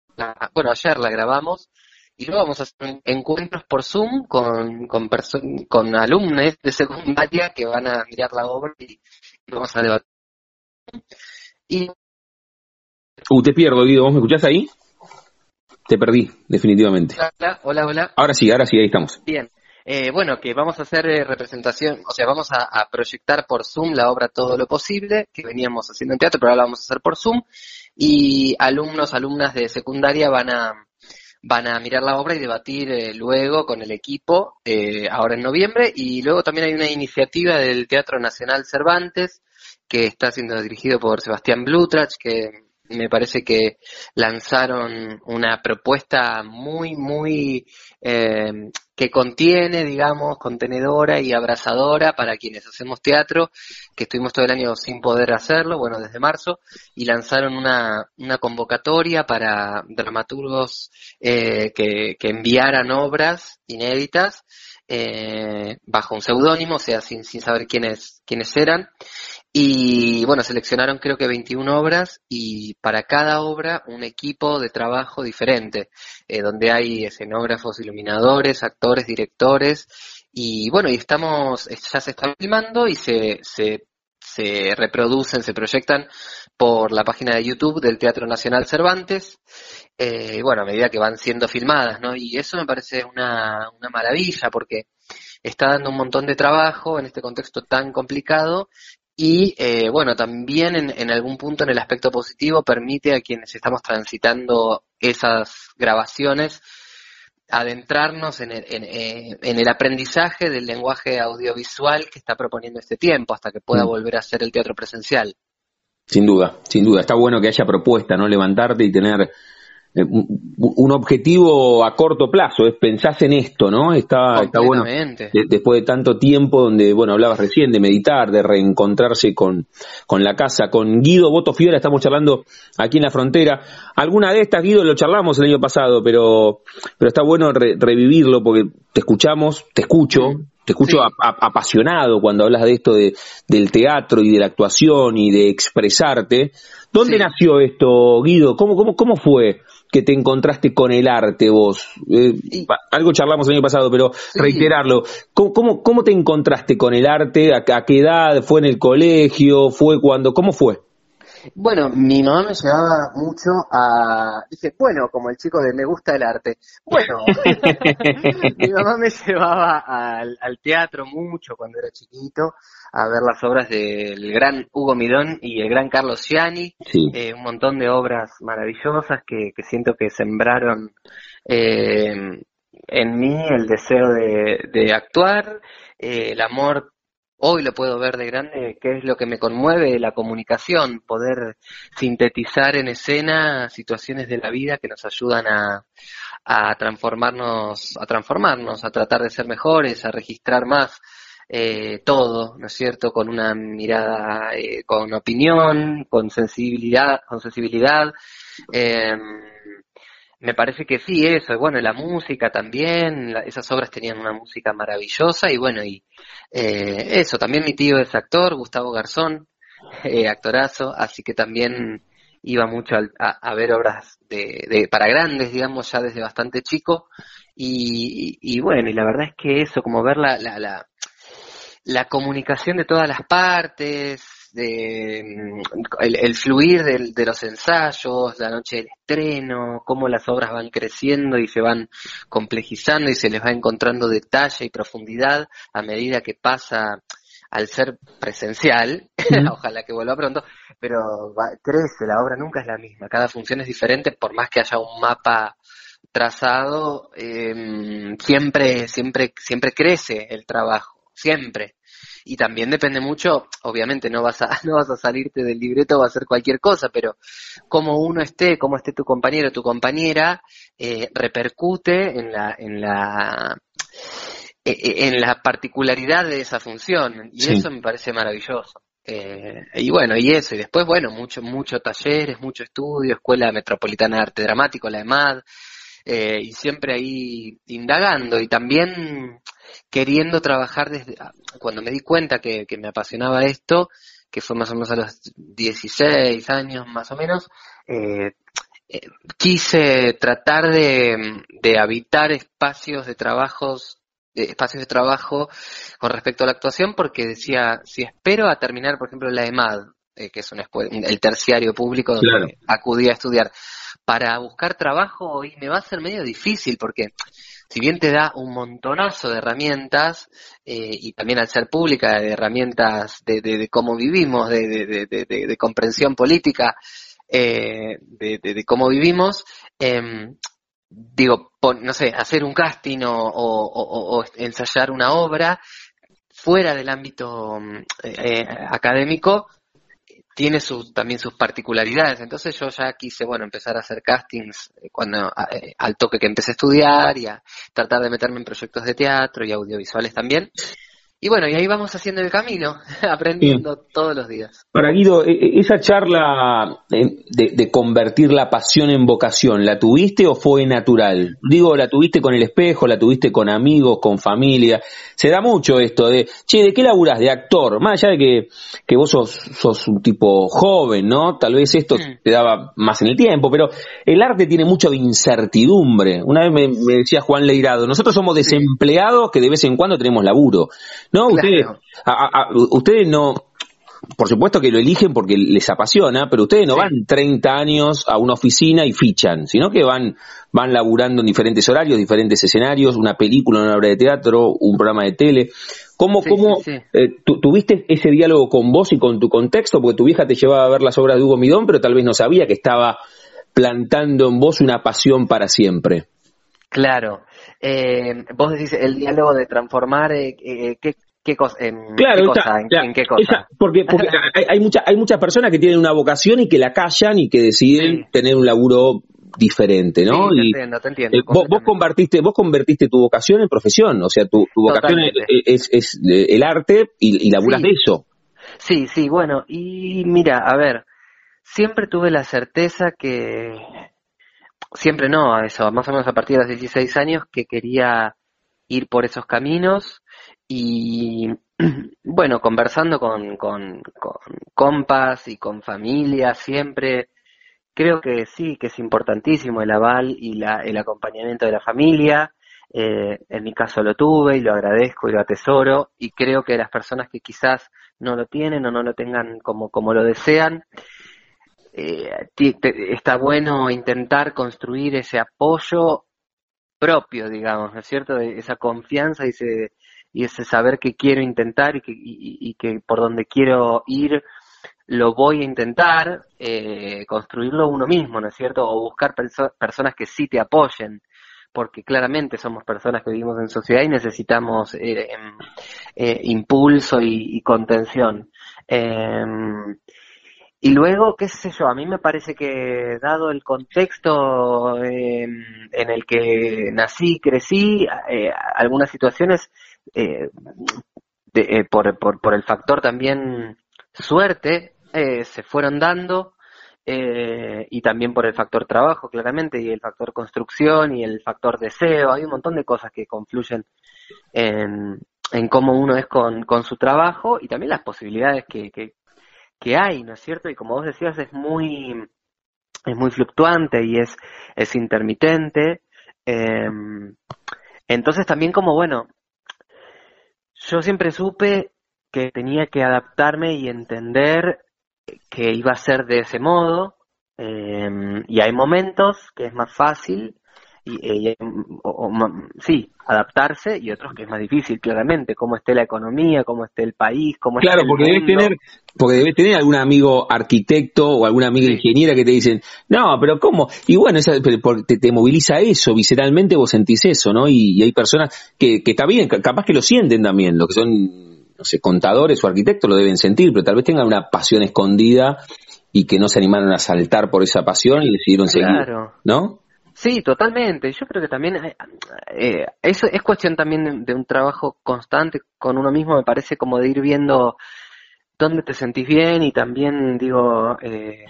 F: bueno, ayer la grabamos y luego vamos a hacer encuentros por Zoom con, con, con alumnos de secundaria que van a mirar la obra y vamos a debatir.
B: Y... Uh, te pierdo, Guido, ¿vos me escuchás ahí? Te perdí, definitivamente.
F: Hola, hola, hola.
B: Ahora sí, ahora sí, ahí estamos.
F: Bien. Eh, bueno, que vamos a hacer eh, representación, o sea, vamos a, proyectar por Zoom la obra todo lo posible, que veníamos haciendo en teatro, pero ahora la vamos a hacer por Zoom, y alumnos, alumnas de secundaria van a, van a mirar la obra y debatir eh, luego con el equipo, ahora en noviembre, y luego también hay una iniciativa del Teatro Nacional Cervantes, que está siendo dirigido por Sebastián Blutrach, que me parece que lanzaron una propuesta muy, muy eh, que contiene, digamos, contenedora y abrazadora para quienes hacemos teatro, que estuvimos todo el año sin poder hacerlo, bueno, desde marzo, y lanzaron una, una convocatoria para dramaturgos eh, que, que enviaran obras inéditas eh, bajo un seudónimo, o sea, sin, sin saber quiénes, quiénes eran. Y bueno, seleccionaron creo que 21 obras y para cada obra un equipo de trabajo diferente, eh, donde hay escenógrafos, iluminadores, actores, directores. Y bueno, y estamos, ya se están filmando y se, se, se reproducen, se proyectan por la página de YouTube del Teatro Nacional Cervantes. Eh, bueno, a medida que van siendo filmadas, ¿no? Y eso me parece una, una maravilla porque está dando un montón de trabajo en este contexto tan complicado y eh, bueno, también en, en, algún punto en el aspecto positivo permite a quienes estamos transitando esas grabaciones adentrarnos en el, en, eh, en el aprendizaje del lenguaje audiovisual que está proponiendo este tiempo hasta que pueda mm. volver a ser el teatro presencial.
B: Sin duda, sin duda. Está bueno que haya propuesta, ¿no? Levantarte y tener un objetivo a corto plazo, es pensás en esto, ¿no? Está, está bueno. después de tanto tiempo donde, bueno, hablabas recién de meditar, de reencontrarse con, con la casa, con Guido Boto Fiora, estamos charlando aquí en la frontera. Alguna de estas, Guido, lo charlamos el año pasado, pero, pero está bueno revivirlo porque te escuchamos, te escucho, te escucho apasionado cuando hablas de esto de, del teatro y de la actuación y de expresarte. ¿Dónde nació esto, Guido? ¿Cómo, cómo, cómo fue? Que te encontraste con el arte vos? Eh, algo charlamos el año pasado, pero reiterarlo. ¿Cómo, ¿Cómo, te encontraste con el arte? ¿A, qué edad? ¿Fue en el colegio? ¿Fue cuando? ¿Cómo fue?
F: Bueno, mi mamá me llevaba mucho a... Dice, bueno, como el chico de me gusta el arte. Bueno, mi mamá me llevaba al, al teatro mucho cuando era chiquito a ver las obras del gran Hugo Midón y el gran Carlos Ciani, eh, un montón de obras maravillosas que, siento que sembraron eh, en mí el deseo de, actuar, eh, el amor, hoy lo puedo ver de grande, que es lo que me conmueve, la comunicación, poder sintetizar en escena situaciones de la vida que nos ayudan a, a transformarnos, a transformarnos, a tratar de ser mejores, a registrar más eh, todo, ¿no es cierto? Con una mirada, eh, con opinión, con sensibilidad, con sensibilidad. Eh, me parece que sí, eso, y bueno, la música también, esas obras tenían una música maravillosa y bueno, y eh, eso, también mi tío es actor, Gustavo Garzón, eh, actorazo, así que también iba mucho a, ver obras de, de, para grandes, digamos, ya desde bastante chico, y, y, bueno, y la verdad es que eso, como ver la, la, la la comunicación de todas las partes, de, mm, el, fluir de los ensayos, la noche del estreno, cómo las obras van creciendo y se van complejizando y se les va encontrando detalle y profundidad a medida que pasa al ser presencial, ojalá que vuelva pronto, pero crece, la obra nunca es la misma, cada función es diferente, por más que haya un mapa trazado, em, siempre, siempre, siempre crece el trabajo, siempre. Y también depende mucho, obviamente no vas a, no vas a salirte del libreto o a hacer cualquier cosa, pero como uno esté, cómo esté tu compañero o tu compañera, eh, repercute en la, en la, eh, eh, en la particularidad de esa función. Y eso me parece maravilloso. Eh, y bueno, y eso, y después, bueno, mucho, mucho talleres, mucho estudio, Escuela Metropolitana de Arte Dramático, la EMAD, eh, y siempre ahí indagando y también queriendo trabajar desde, ah, cuando me di cuenta que, me apasionaba esto, que fue más o menos a los 16 años más o menos, eh, eh, quise tratar de, de, habitar espacios de trabajos espacios de trabajo con respecto a la actuación porque decía si espero a terminar por ejemplo la EMAD que es una escuela, el terciario público donde acudí a estudiar para buscar trabajo hoy me va a ser medio difícil porque si bien te da un montonazo de herramientas eh, y también al ser pública de herramientas de, de, cómo vivimos, de, de comprensión política, eh, de, cómo vivimos, em, digo, no sé, hacer un casting o, ensayar una obra fuera del ámbito eh, académico tiene sus, también sus particularidades. Entonces yo ya quise, bueno, empezar a hacer castings eh, cuando eh, al toque que empecé a estudiar y a tratar de meterme en proyectos de teatro y audiovisuales también. Y bueno, y ahí vamos haciendo el camino, aprendiendo todos los días.
B: Para Guido, e, e, esa charla de, convertir la pasión en vocación, ¿la tuviste o fue natural? Digo, ¿la tuviste con el espejo, la tuviste con amigos, con familia? Se da mucho esto de, che, ¿de qué laburás? De actor. Más allá de que, que vos sos, sos un tipo joven, ¿no? Tal vez esto mm. te daba más en el tiempo, pero el arte tiene mucho de incertidumbre. Una vez me decía Juan Leirado, nosotros somos desempleados que de vez en cuando tenemos laburo. No, ustedes, ustedes no, por supuesto que lo eligen porque les apasiona, pero ustedes no van 30 años a una oficina y fichan, sino que van, van laburando en diferentes horarios, diferentes escenarios, una película, una obra de teatro, un programa de tele. ¿Cómo, cómo eh, tuviste ese diálogo con vos y con tu contexto? Porque tu vieja te llevaba a ver las obras de Hugo Midón, pero tal vez no sabía que estaba plantando en vos una pasión para siempre.
F: Claro, eh, vos decís el diálogo de transformar eh, eh qué, qué, cosa, en,
B: claro,
F: qué cosa, en, qué cosa.
B: porque, porque hay, hay, mucha, hay muchas personas que tienen una vocación y que la callan y que deciden tener un laburo diferente, ¿no?
F: te entiendo, te entiendo.
B: Eh, vos, vos, convertiste, vos convertiste tu vocación en profesión, o sea, tu, tu vocación es, es, el arte y, y laburas de eso.
F: Sí, sí, bueno, y mira, a ver, siempre tuve la certeza que siempre no, a eso, más o menos a partir de los 16 años que quería ir por esos caminos y bueno, conversando con, con, compas y con familia siempre, creo que sí, que es importantísimo el aval y la, el acompañamiento de la familia. Eh, en mi caso lo tuve y lo agradezco y lo atesoro y creo que las personas que quizás no lo tienen o no lo tengan como, como lo desean, eh, está bueno intentar construir ese apoyo propio, digamos, ¿no es cierto? Esa confianza y ese, y ese saber que quiero intentar y que, y, que por donde quiero ir lo voy a intentar, eh, construirlo uno mismo, ¿no es cierto? O buscar personas que sí te apoyen, porque claramente somos personas que vivimos en sociedad y necesitamos eh, em, eh impulso y, y contención. Eh, y luego, qué sé yo, a mí me parece que dado el contexto em, en el que nací, crecí, eh, algunas situaciones, eh, eh, por, por, por, el factor también suerte, se fueron dando, y también por el factor trabajo, claramente, y el factor construcción y el factor deseo, hay un montón de cosas que confluyen en, en cómo uno es con, con su trabajo y también las posibilidades que, que, que hay, ¿no es cierto? Y como vos decías, es muy, es muy fluctuante y es, es intermitente. Em, entonces también como, bueno, yo siempre supe que tenía que adaptarme y entender que iba a ser de ese modo. Em, y hay momentos que es más fácil y, sí, adaptarse y otros que es más difícil, claramente, cómo esté la economía, cómo esté el país, cómo
B: Claro,
F: esté el
B: porque debes tener, porque debes tener algún amigo arquitecto o alguna amiga
F: Sí.
B: ingeniera que te dicen, no, pero ¿cómo? Y bueno, esa- te, te moviliza eso, visceralmente vos sentís eso, ¿no? Y, y hay personas que, que está bien, ca- capaz que lo sienten también, los que son, no sé, contadores o arquitectos lo deben sentir, pero tal vez tengan una pasión escondida y que no se animaron a saltar por esa pasión y decidieron seguir,
F: Claro.
B: ¿no?
F: Sí, totalmente. Yo creo que también eh, eh, eso es cuestión también de, de un trabajo constante con uno mismo, me parece como de ir viendo dónde te sentís bien y también digo eh,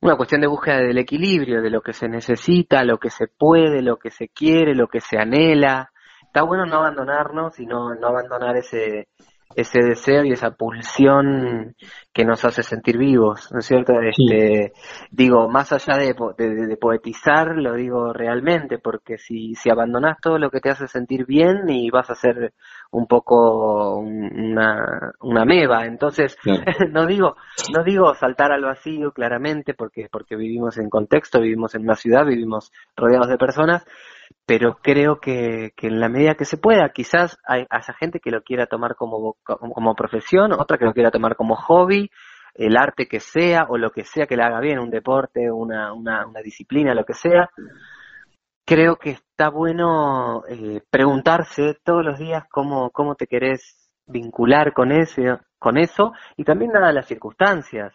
F: una cuestión de búsqueda del equilibrio, de lo que se necesita, lo que se puede, lo que se quiere, lo que se anhela. Está bueno no abandonarnos y no, no abandonar ese ese deseo y esa pulsión que nos hace sentir vivos, ¿no es cierto? Este, digo, más allá de, de- poetizar, lo digo realmente, porque si, si abandonás todo lo que te hace sentir bien y vas a ser un poco un- una, una meba, entonces
B: Claro.
F: no digo, no digo saltar al vacío claramente, porque, porque vivimos en contexto, vivimos en una ciudad, vivimos rodeados de personas, pero creo que, que en la medida que se pueda, quizás hay, haya gente que lo quiera tomar como, como profesión, otra que lo quiera tomar como hobby, el arte que sea o lo que sea que le haga bien, un deporte, una, una, una disciplina, lo que sea. Creo que está bueno eh, preguntarse todos los días cómo, cómo te querés vincular con ese, con eso y también dadas las circunstancias.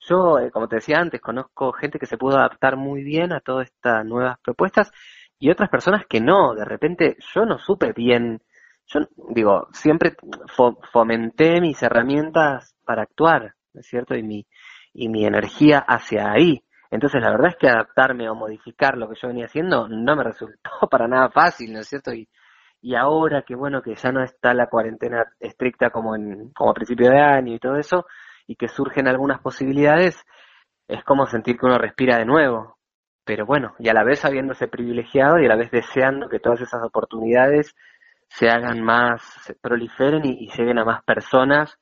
F: Yo, eh, como te decía antes, conozco gente que se pudo adaptar muy bien a todas estas nuevas propuestas y otras personas que no. De repente yo no supe bien, yo digo, siempre fo- fomenté mis herramientas para actuar, ¿no es cierto? Y mi, y mi energía hacia ahí. Entonces la verdad es que adaptarme o modificar lo que yo venía haciendo no me resultó para nada fácil, ¿no es cierto? Y, y ahora que bueno, que ya no está la cuarentena estricta como en, como a principio de año y todo eso, y que surgen algunas posibilidades, es como sentir que uno respira de nuevo. Pero bueno, y a la vez habiéndose privilegiado y a la vez deseando que todas esas oportunidades se hagan más, se proliferen y, y lleguen a más personas,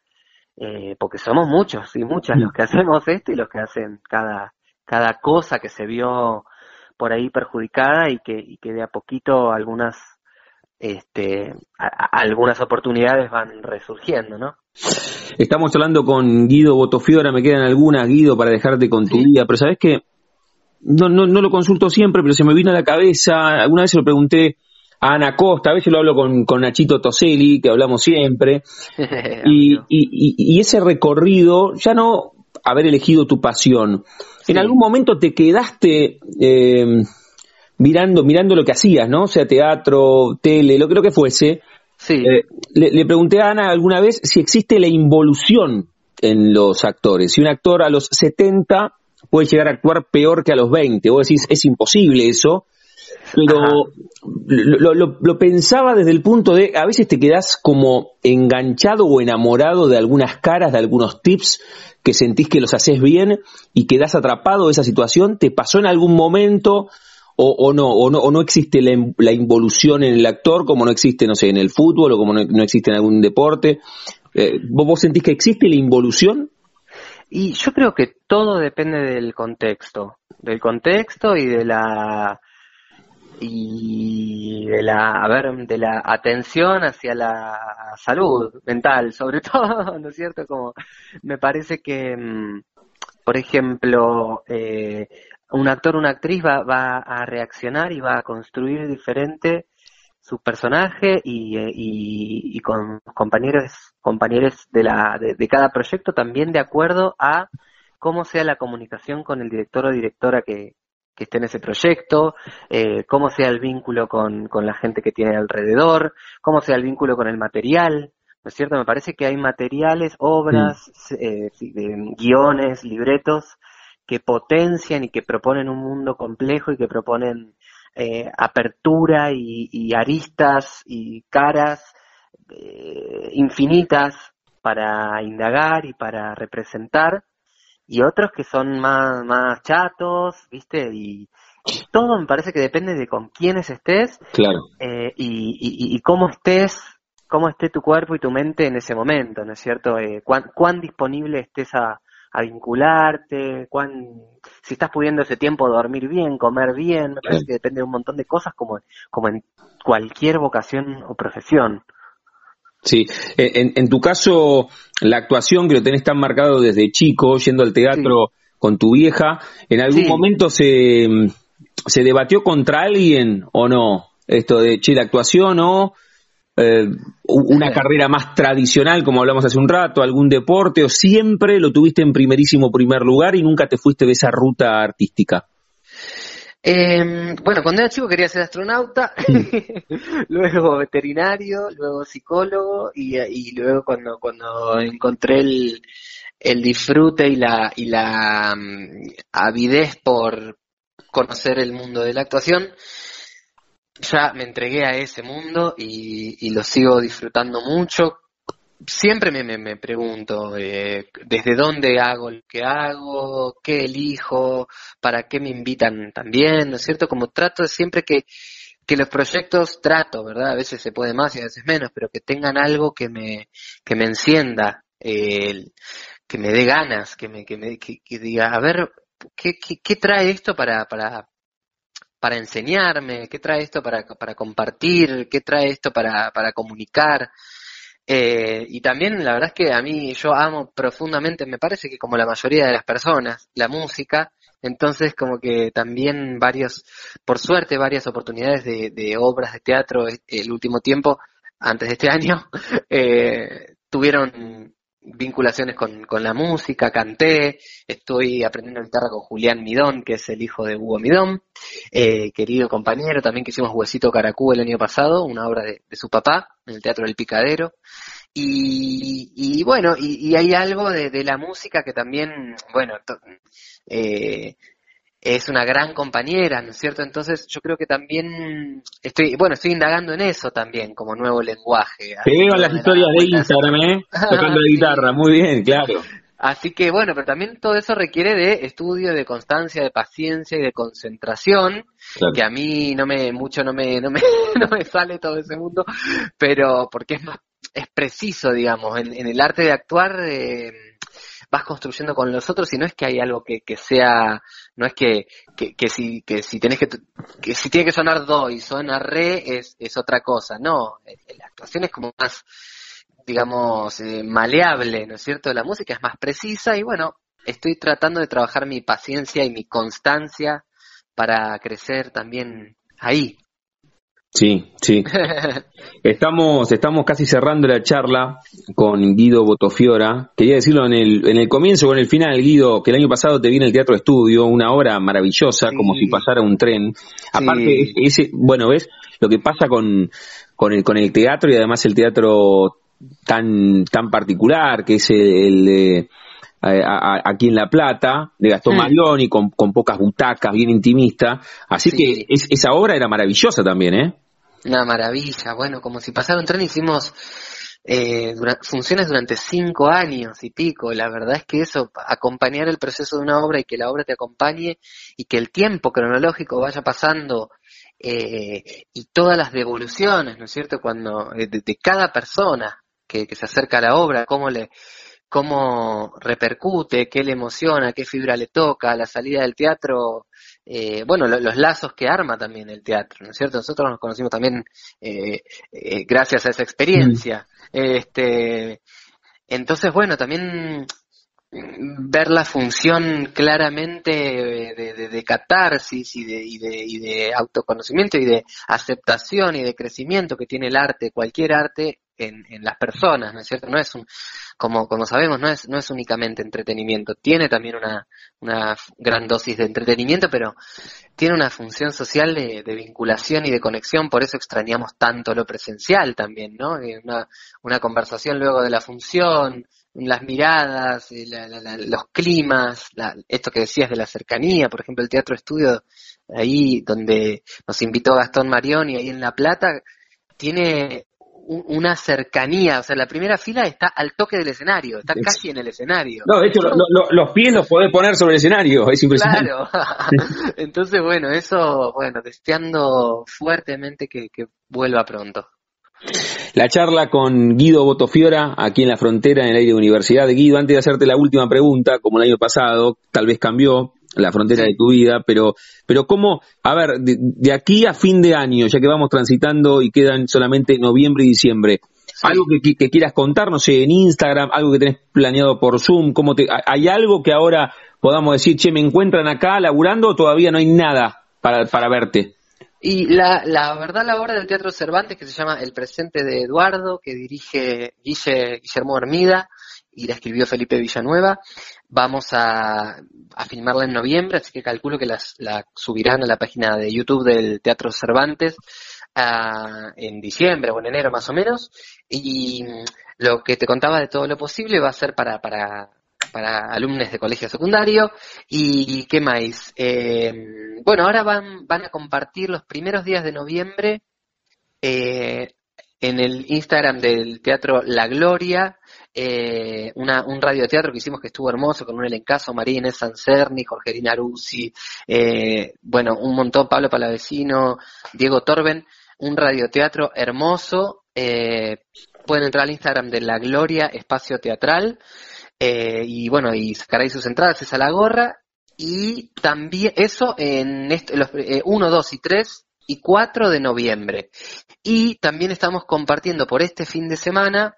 F: eh, porque somos muchos y muchas los que hacemos esto y los que hacen cada, cada cosa que se vio por ahí perjudicada y que, y que de a poquito algunas, este, a- a- algunas oportunidades van resurgiendo, ¿no?
B: Estamos hablando con Guido Botofiora, me quedan algunas, Guido, para dejarte con tu vida, pero sabes que no, no, no lo consulto siempre, pero se me vino a la cabeza, alguna vez se lo pregunté a Ana Costa, a veces lo hablo con, con Nachito Toselli, que hablamos siempre, y, y, y- y ese recorrido, ya no haber elegido tu pasión, en algún momento te quedaste eh, mirando, mirando lo que hacías, ¿no? O sea, teatro, tele, lo que, lo que fuese,
F: sí,
B: eh, le, le pregunté a Ana alguna vez si existe la involución en los actores. Si un actor a los 70 puede llegar a actuar peor que a los 20. Vos decís, es imposible eso. Pero lo, lo- lo pensaba desde el punto de, a veces te quedás como enganchado o enamorado de algunas caras, de algunos tips que sentís que los haces bien y quedás atrapado de esa situación. ¿Te pasó en algún momento o, o no, o no, o no existe la, in- la involución en el actor como no existe, no sé, en el fútbol o como no, no existe en algún deporte? Eh, ¿vos, ¿Vos sentís que existe la involución?
F: Y yo creo que todo depende del contexto, del contexto y de la y de la, a de la atención hacia la salud mental, sobre todo, ¿no es cierto? Como me parece que, mm, por ejemplo, eh, un actor, una actriz va, va a reaccionar y va a construir diferente su personaje y, eh, y, y con compañeros, compañeros de, la, de, de cada proyecto también de acuerdo a cómo sea la comunicación con el director o directora que, que esté en ese proyecto, eh, cómo sea el vínculo con, con la gente que tiene alrededor, cómo sea el vínculo con el material, ¿no es cierto? Me parece que hay materiales, obras, eh, sí, de- guiones, libretos que potencian y que proponen un mundo complejo y que proponen eh, apertura y, y aristas y caras eh, infinitas para indagar y para representar y otros que son más, más chatos, ¿viste? Y, y todo me parece que depende de con quiénes estés
B: Claro.
F: eh, y, y- y cómo estés, cómo esté tu cuerpo y tu mente en ese momento, ¿no es cierto? Eh, cuán, cuán disponible estés a, a vincularte, cuán, si estás pudiendo ese tiempo dormir bien, comer bien, me parece que depende de un montón de cosas como, como en cualquier vocación o profesión.
B: Sí, en, en tu caso, la actuación que lo tenés tan marcado desde chico, yendo al teatro con tu vieja, ¿en algún momento se, se debatió contra alguien o no? Esto de, che, la actuación o eh, una carrera más tradicional, como hablamos hace un rato, algún deporte, o siempre lo tuviste en primerísimo primer lugar y nunca te fuiste de esa ruta artística?
F: Eh, bueno, cuando era chico quería ser astronauta, luego veterinario, luego psicólogo y, luego cuando, cuando encontré el, el disfrute y la, y la um, avidez por conocer el mundo de la actuación, ya me entregué a ese mundo y lo sigo disfrutando mucho. Siempre me, me, me pregunto eh, desde dónde hago lo que hago, qué elijo, para qué me invitan también, ¿no es cierto? Como trato siempre que, que los proyectos trato, ¿verdad? A veces se puede más y a veces menos, pero que tengan algo que me, que me encienda, eh, que me dé ganas, que me, que me que, diga, a ver, ¿qué, qué, qué trae esto para, para, para enseñarme, qué trae esto para, para compartir, qué trae esto para, para comunicar. Eh, y también la verdad es que a mí yo amo profundamente, me parece que como la mayoría de las personas, la música, entonces como que también varios, por suerte varias oportunidades de, de obras de teatro el último tiempo, antes de este año, eh, tuvieron vinculaciones con, con, la música, canté, estoy aprendiendo guitarra con Julián Midón, que es el hijo de Hugo Midón, eh, querido compañero, también que hicimos Huesito Caracú el año pasado, una obra de, su papá, en el Teatro del Picadero. Y, y bueno, y, y, hay algo de, de, la música que también, bueno, eh, es una gran compañera, ¿no es cierto? Entonces yo creo que también estoy, bueno, estoy indagando en eso también como nuevo lenguaje.
B: Te veo las historias de Instagram, ¿eh? Tocando la guitarra, muy bien, claro.
F: Así que bueno, pero también todo eso requiere de estudio, de constancia, de paciencia y de concentración, claro. que a mí no me, mucho no me, no me, no me sale todo ese mundo, pero porque es más, es preciso, digamos, en, en el arte de actuar, eh, vas construyendo con los otros y no es que hay algo que, que sea, no es que, que, que, si, que si tenés que, que si tiene que sonar do y suena re es, es otra cosa, no, la actuación es como más, digamos, eh, maleable, ¿no es cierto? La música es más precisa y bueno, estoy tratando de trabajar mi paciencia y mi constancia para crecer también ahí.
B: Sí, sí. Estamos, estamos casi cerrando la charla con Guido Botofiora. Quería decirlo en el, en el comienzo o en el final, Guido, que el año pasado te vi en el Teatro Estudio, una obra maravillosa, sí. como si pasara un tren. Aparte, sí. ese, bueno, ves lo que pasa con, con el, con el teatro y además el teatro tan, tan particular, que es el, el aquí en La Plata, de Gastón mm. Marioni, con, con, pocas butacas, bien intimista. Así sí. que es, esa obra era maravillosa también, ¿eh?
F: Una maravilla, bueno, como si pasara un tren hicimos eh, funciones durante cinco años y pico. La verdad es que eso, acompañar el proceso de una obra y que la obra te acompañe y que el tiempo cronológico vaya pasando eh, y todas las devoluciones, ¿no es cierto? Cuando de, de cada persona que, que, se acerca a la obra, cómo le cómo repercute, qué le emociona, qué fibra le toca, la salida del teatro eh, bueno, lo, los lazos que arma también el teatro, ¿no es cierto? Nosotros nos conocimos también eh, eh, gracias a esa experiencia. Mm. Este, entonces, bueno, también ver la función claramente de, catarsis y de, y, y de autoconocimiento y de aceptación y de crecimiento que tiene el arte, cualquier arte, en, en, las personas, ¿no es cierto? No es un, como, como sabemos, no es, no es únicamente entretenimiento, tiene también una, una gran dosis de entretenimiento, pero tiene una función social de, vinculación y de conexión, por eso extrañamos tanto lo presencial también, ¿no? Eh, una, una conversación luego de la función, las miradas, eh, la, la, la, los climas, esto que decías de la cercanía, por ejemplo, el Teatro Estudio, ahí donde nos invitó Gastón Marioni, ahí en La Plata, tiene una cercanía, o sea, la primera fila está al toque del escenario, está casi en el escenario.
B: No, de hecho, lo, lo, los pies los podés poner sobre el escenario, es impresionante.
F: Claro. Entonces, bueno, eso, bueno, deseando fuertemente que, que vuelva pronto.
B: La charla con Guido Botofiora, aquí en la frontera, en el aire de universidad. Guido, antes de hacerte la última pregunta, como el año pasado, tal vez cambió la frontera de tu vida, pero, pero cómo, a ver, de, aquí a fin de año, ya que vamos transitando y quedan solamente noviembre y diciembre, algo que, quieras contar, no sé, en Instagram, algo que tenés planeado por Zoom, ¿cómo te, ¿hay algo que ahora podamos decir, che, me encuentran acá laburando o todavía no hay nada para, para verte?
F: Y la, la verdad, la obra del Teatro Cervantes, que se llama El presente de Eduardo, que dirige Guille, Guillermo Hermida y la escribió Felipe Villanueva, vamos a, a filmarla en noviembre, así que calculo que las, la subirán a la página de YouTube del Teatro Cervantes uh, en diciembre o en enero más o menos. Y lo que te contaba de todo lo posible va a ser para, para para alumnos de colegio secundario. ¿Y qué más? Eh, bueno, ahora van, van a compartir los primeros días de noviembre eh, en el Instagram del Teatro La Gloria, eh, una, un radioteatro que hicimos que estuvo hermoso con un elencazo, María Inés Sancerni, Jorge Aruzzi, eh, bueno, un montón, Pablo Palavecino, Diego Torben, un radioteatro hermoso. pueden entrar al Instagram de La Gloria Espacio Teatral. Eh, y bueno, y sacaréis sus entradas, esa la gorra. Y también eso en los 1, eh, 2 y 3 y 4 de noviembre. Y también estamos compartiendo por este fin de semana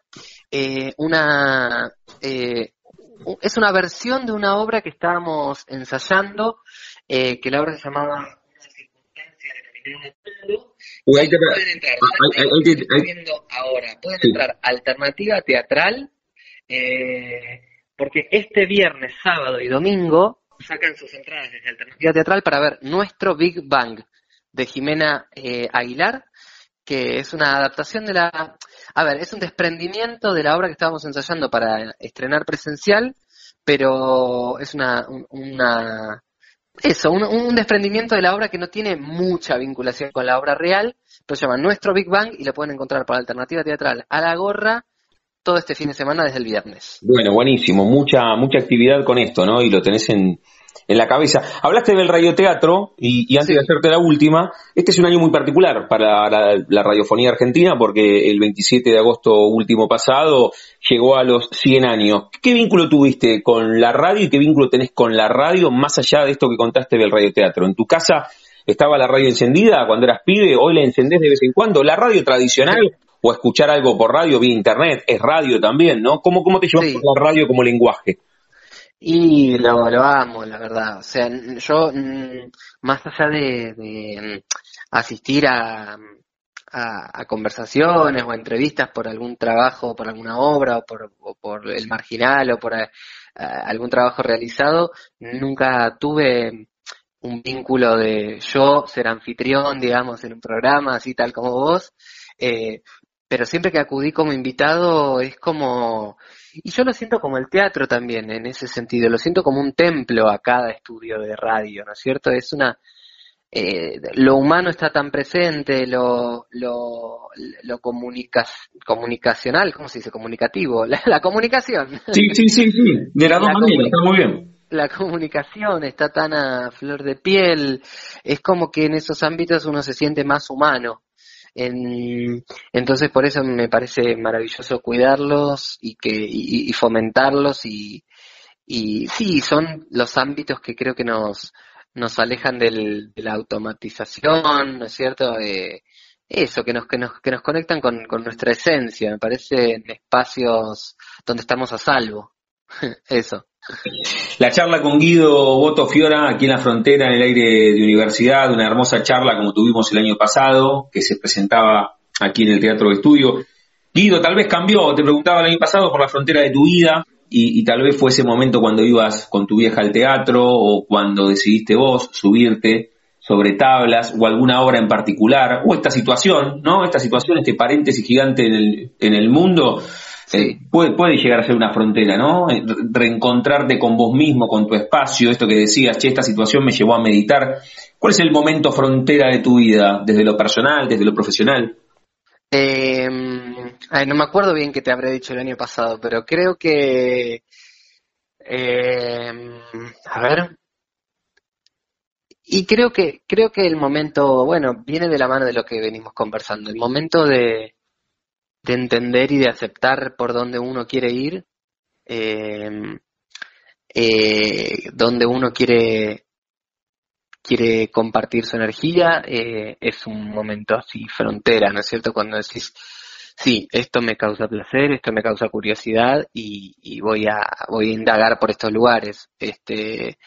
F: eh, una... es una versión de una obra que estábamos ensayando, que la obra se llamaba Una circunstancia pueden entrar, ahora, pueden entrar alternativa teatral eh, porque este viernes, sábado y domingo sacan sus entradas desde Alternativa Teatral para ver nuestro Big Bang de Jimena eh, Aguilar, que es una adaptación de la... A ver, es un desprendimiento de la obra que estábamos ensayando para estrenar presencial, pero es una... una eso, un, un desprendimiento de la obra que no tiene mucha vinculación con la obra real, pero se llama Nuestro Big Bang y lo pueden encontrar por Alternativa Teatral a la gorra todo este fin de semana desde el viernes.
B: Bueno, buenísimo, mucha, mucha actividad con esto, ¿no? Y lo tenés en, en la cabeza. Hablaste del radioteatro y, y antes de hacerte la última, este es un año muy particular para la, radiofonía argentina porque el 27 de agosto último pasado llegó a los 100 años. ¿Qué vínculo tuviste con la radio y qué vínculo tenés con la radio más allá de esto que contaste del radioteatro? ¿En tu casa estaba la radio encendida cuando eras pibe? ¿Hoy la encendés de vez en cuando? ¿La radio tradicional o escuchar algo por radio, vía internet, es radio también, ¿no? ¿Cómo, cómo te llevas la radio como lenguaje?
F: Y lo, lo amo, la verdad. O sea, yo, más allá de, mm, asistir a, a, conversaciones o entrevistas por algún trabajo, por alguna obra, o por, por el marginal, o por eh, algún trabajo realizado, nunca tuve un vínculo de yo ser anfitrión, digamos, en un programa así tal como vos. Eh, pero siempre que acudí como invitado es como, y yo lo siento como el teatro también en ese sentido, lo siento como un templo a cada estudio de radio, ¿no es cierto? Es una, eh, lo humano está tan presente, lo, lo, lo comunicacional, ¿cómo se dice? Comunicativo, la, comunicación.
B: Sí, sí, sí, sí, de la, está muy bien.
F: La comunicación está tan a flor de piel, es como que en esos ámbitos uno se siente más humano entonces por eso me parece maravilloso cuidarlos y que y, fomentarlos y, y sí son los ámbitos que creo que nos nos alejan del, de la automatización, ¿no es cierto? Eh, eso, que nos, que nos, que nos conectan con, con nuestra esencia, me parece en espacios donde estamos a salvo. eso.
B: La charla con Guido Boto Fiora aquí en la frontera, en el aire de universidad, una hermosa charla como tuvimos el año pasado, que se presentaba aquí en el Teatro de Estudio. Guido, tal vez cambió, te preguntaba el año pasado por la frontera de tu vida y, tal vez fue ese momento cuando ibas con tu vieja al teatro o cuando decidiste vos subirte sobre tablas o alguna obra en particular o esta situación, ¿no? Esta situación, este paréntesis gigante en el, en el mundo Sí. Puede, puede llegar a ser una frontera, ¿no? Eh, reencontrarte con vos mismo, con tu espacio, esto que decías, che, esta situación me llevó a meditar. ¿Cuál es el momento frontera de tu vida, desde lo personal, desde lo profesional?
F: Eh, no me acuerdo bien qué te habré dicho el año pasado, pero creo que... Eh, a ver. Y creo que, creo que el momento, bueno, viene de la mano de lo que venimos conversando, el momento de, entender y de aceptar por dónde uno quiere ir, eh, eh, donde uno quiere quiere compartir su energía, eh, es un momento así frontera, ¿no es cierto? Cuando decís, sí, esto me causa placer, esto me causa curiosidad y, voy a voy a indagar por estos lugares. Este,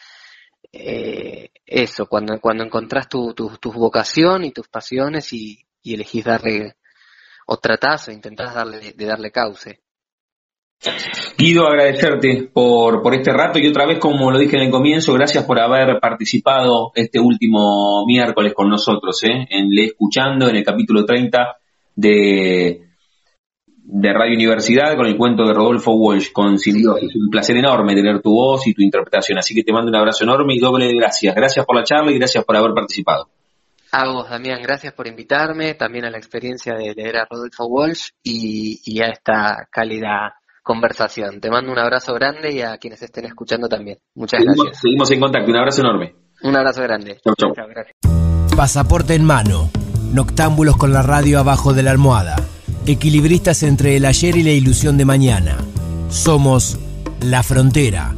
F: eh, eso, cuando, cuando encontrás tu, tu, vocación y tus pasiones y, y elegís darle, o tratás o intentás darle, de darle cauce.
B: Guido, agradecerte por, este rato y otra vez, como lo dije en el comienzo, gracias por haber participado este último miércoles con nosotros, ¿eh? en Le Escuchando, en el capítulo 30 de, Radio Universidad, con el cuento de Rodolfo Walsh, con Simbiosis. Un placer enorme tener tu voz y tu interpretación, así que te mando un abrazo enorme y doble de gracias. Gracias por la charla y gracias por haber participado.
F: A vos, Damián, gracias por invitarme, también a la experiencia de leer a Rodolfo Walsh y, y a esta cálida conversación. Te mando un abrazo grande y a quienes estén escuchando también. Muchas gracias.
B: Seguimos en contacto. Un abrazo enorme.
F: Un abrazo grande.
B: Chau, chau.
E: Pasaporte en mano. Noctámbulos con la radio abajo de la almohada. Equilibristas entre el ayer y la ilusión de mañana. Somos La Frontera.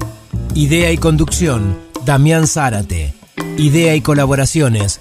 E: Idea y conducción, Damián Zárate. Idea y colaboraciones,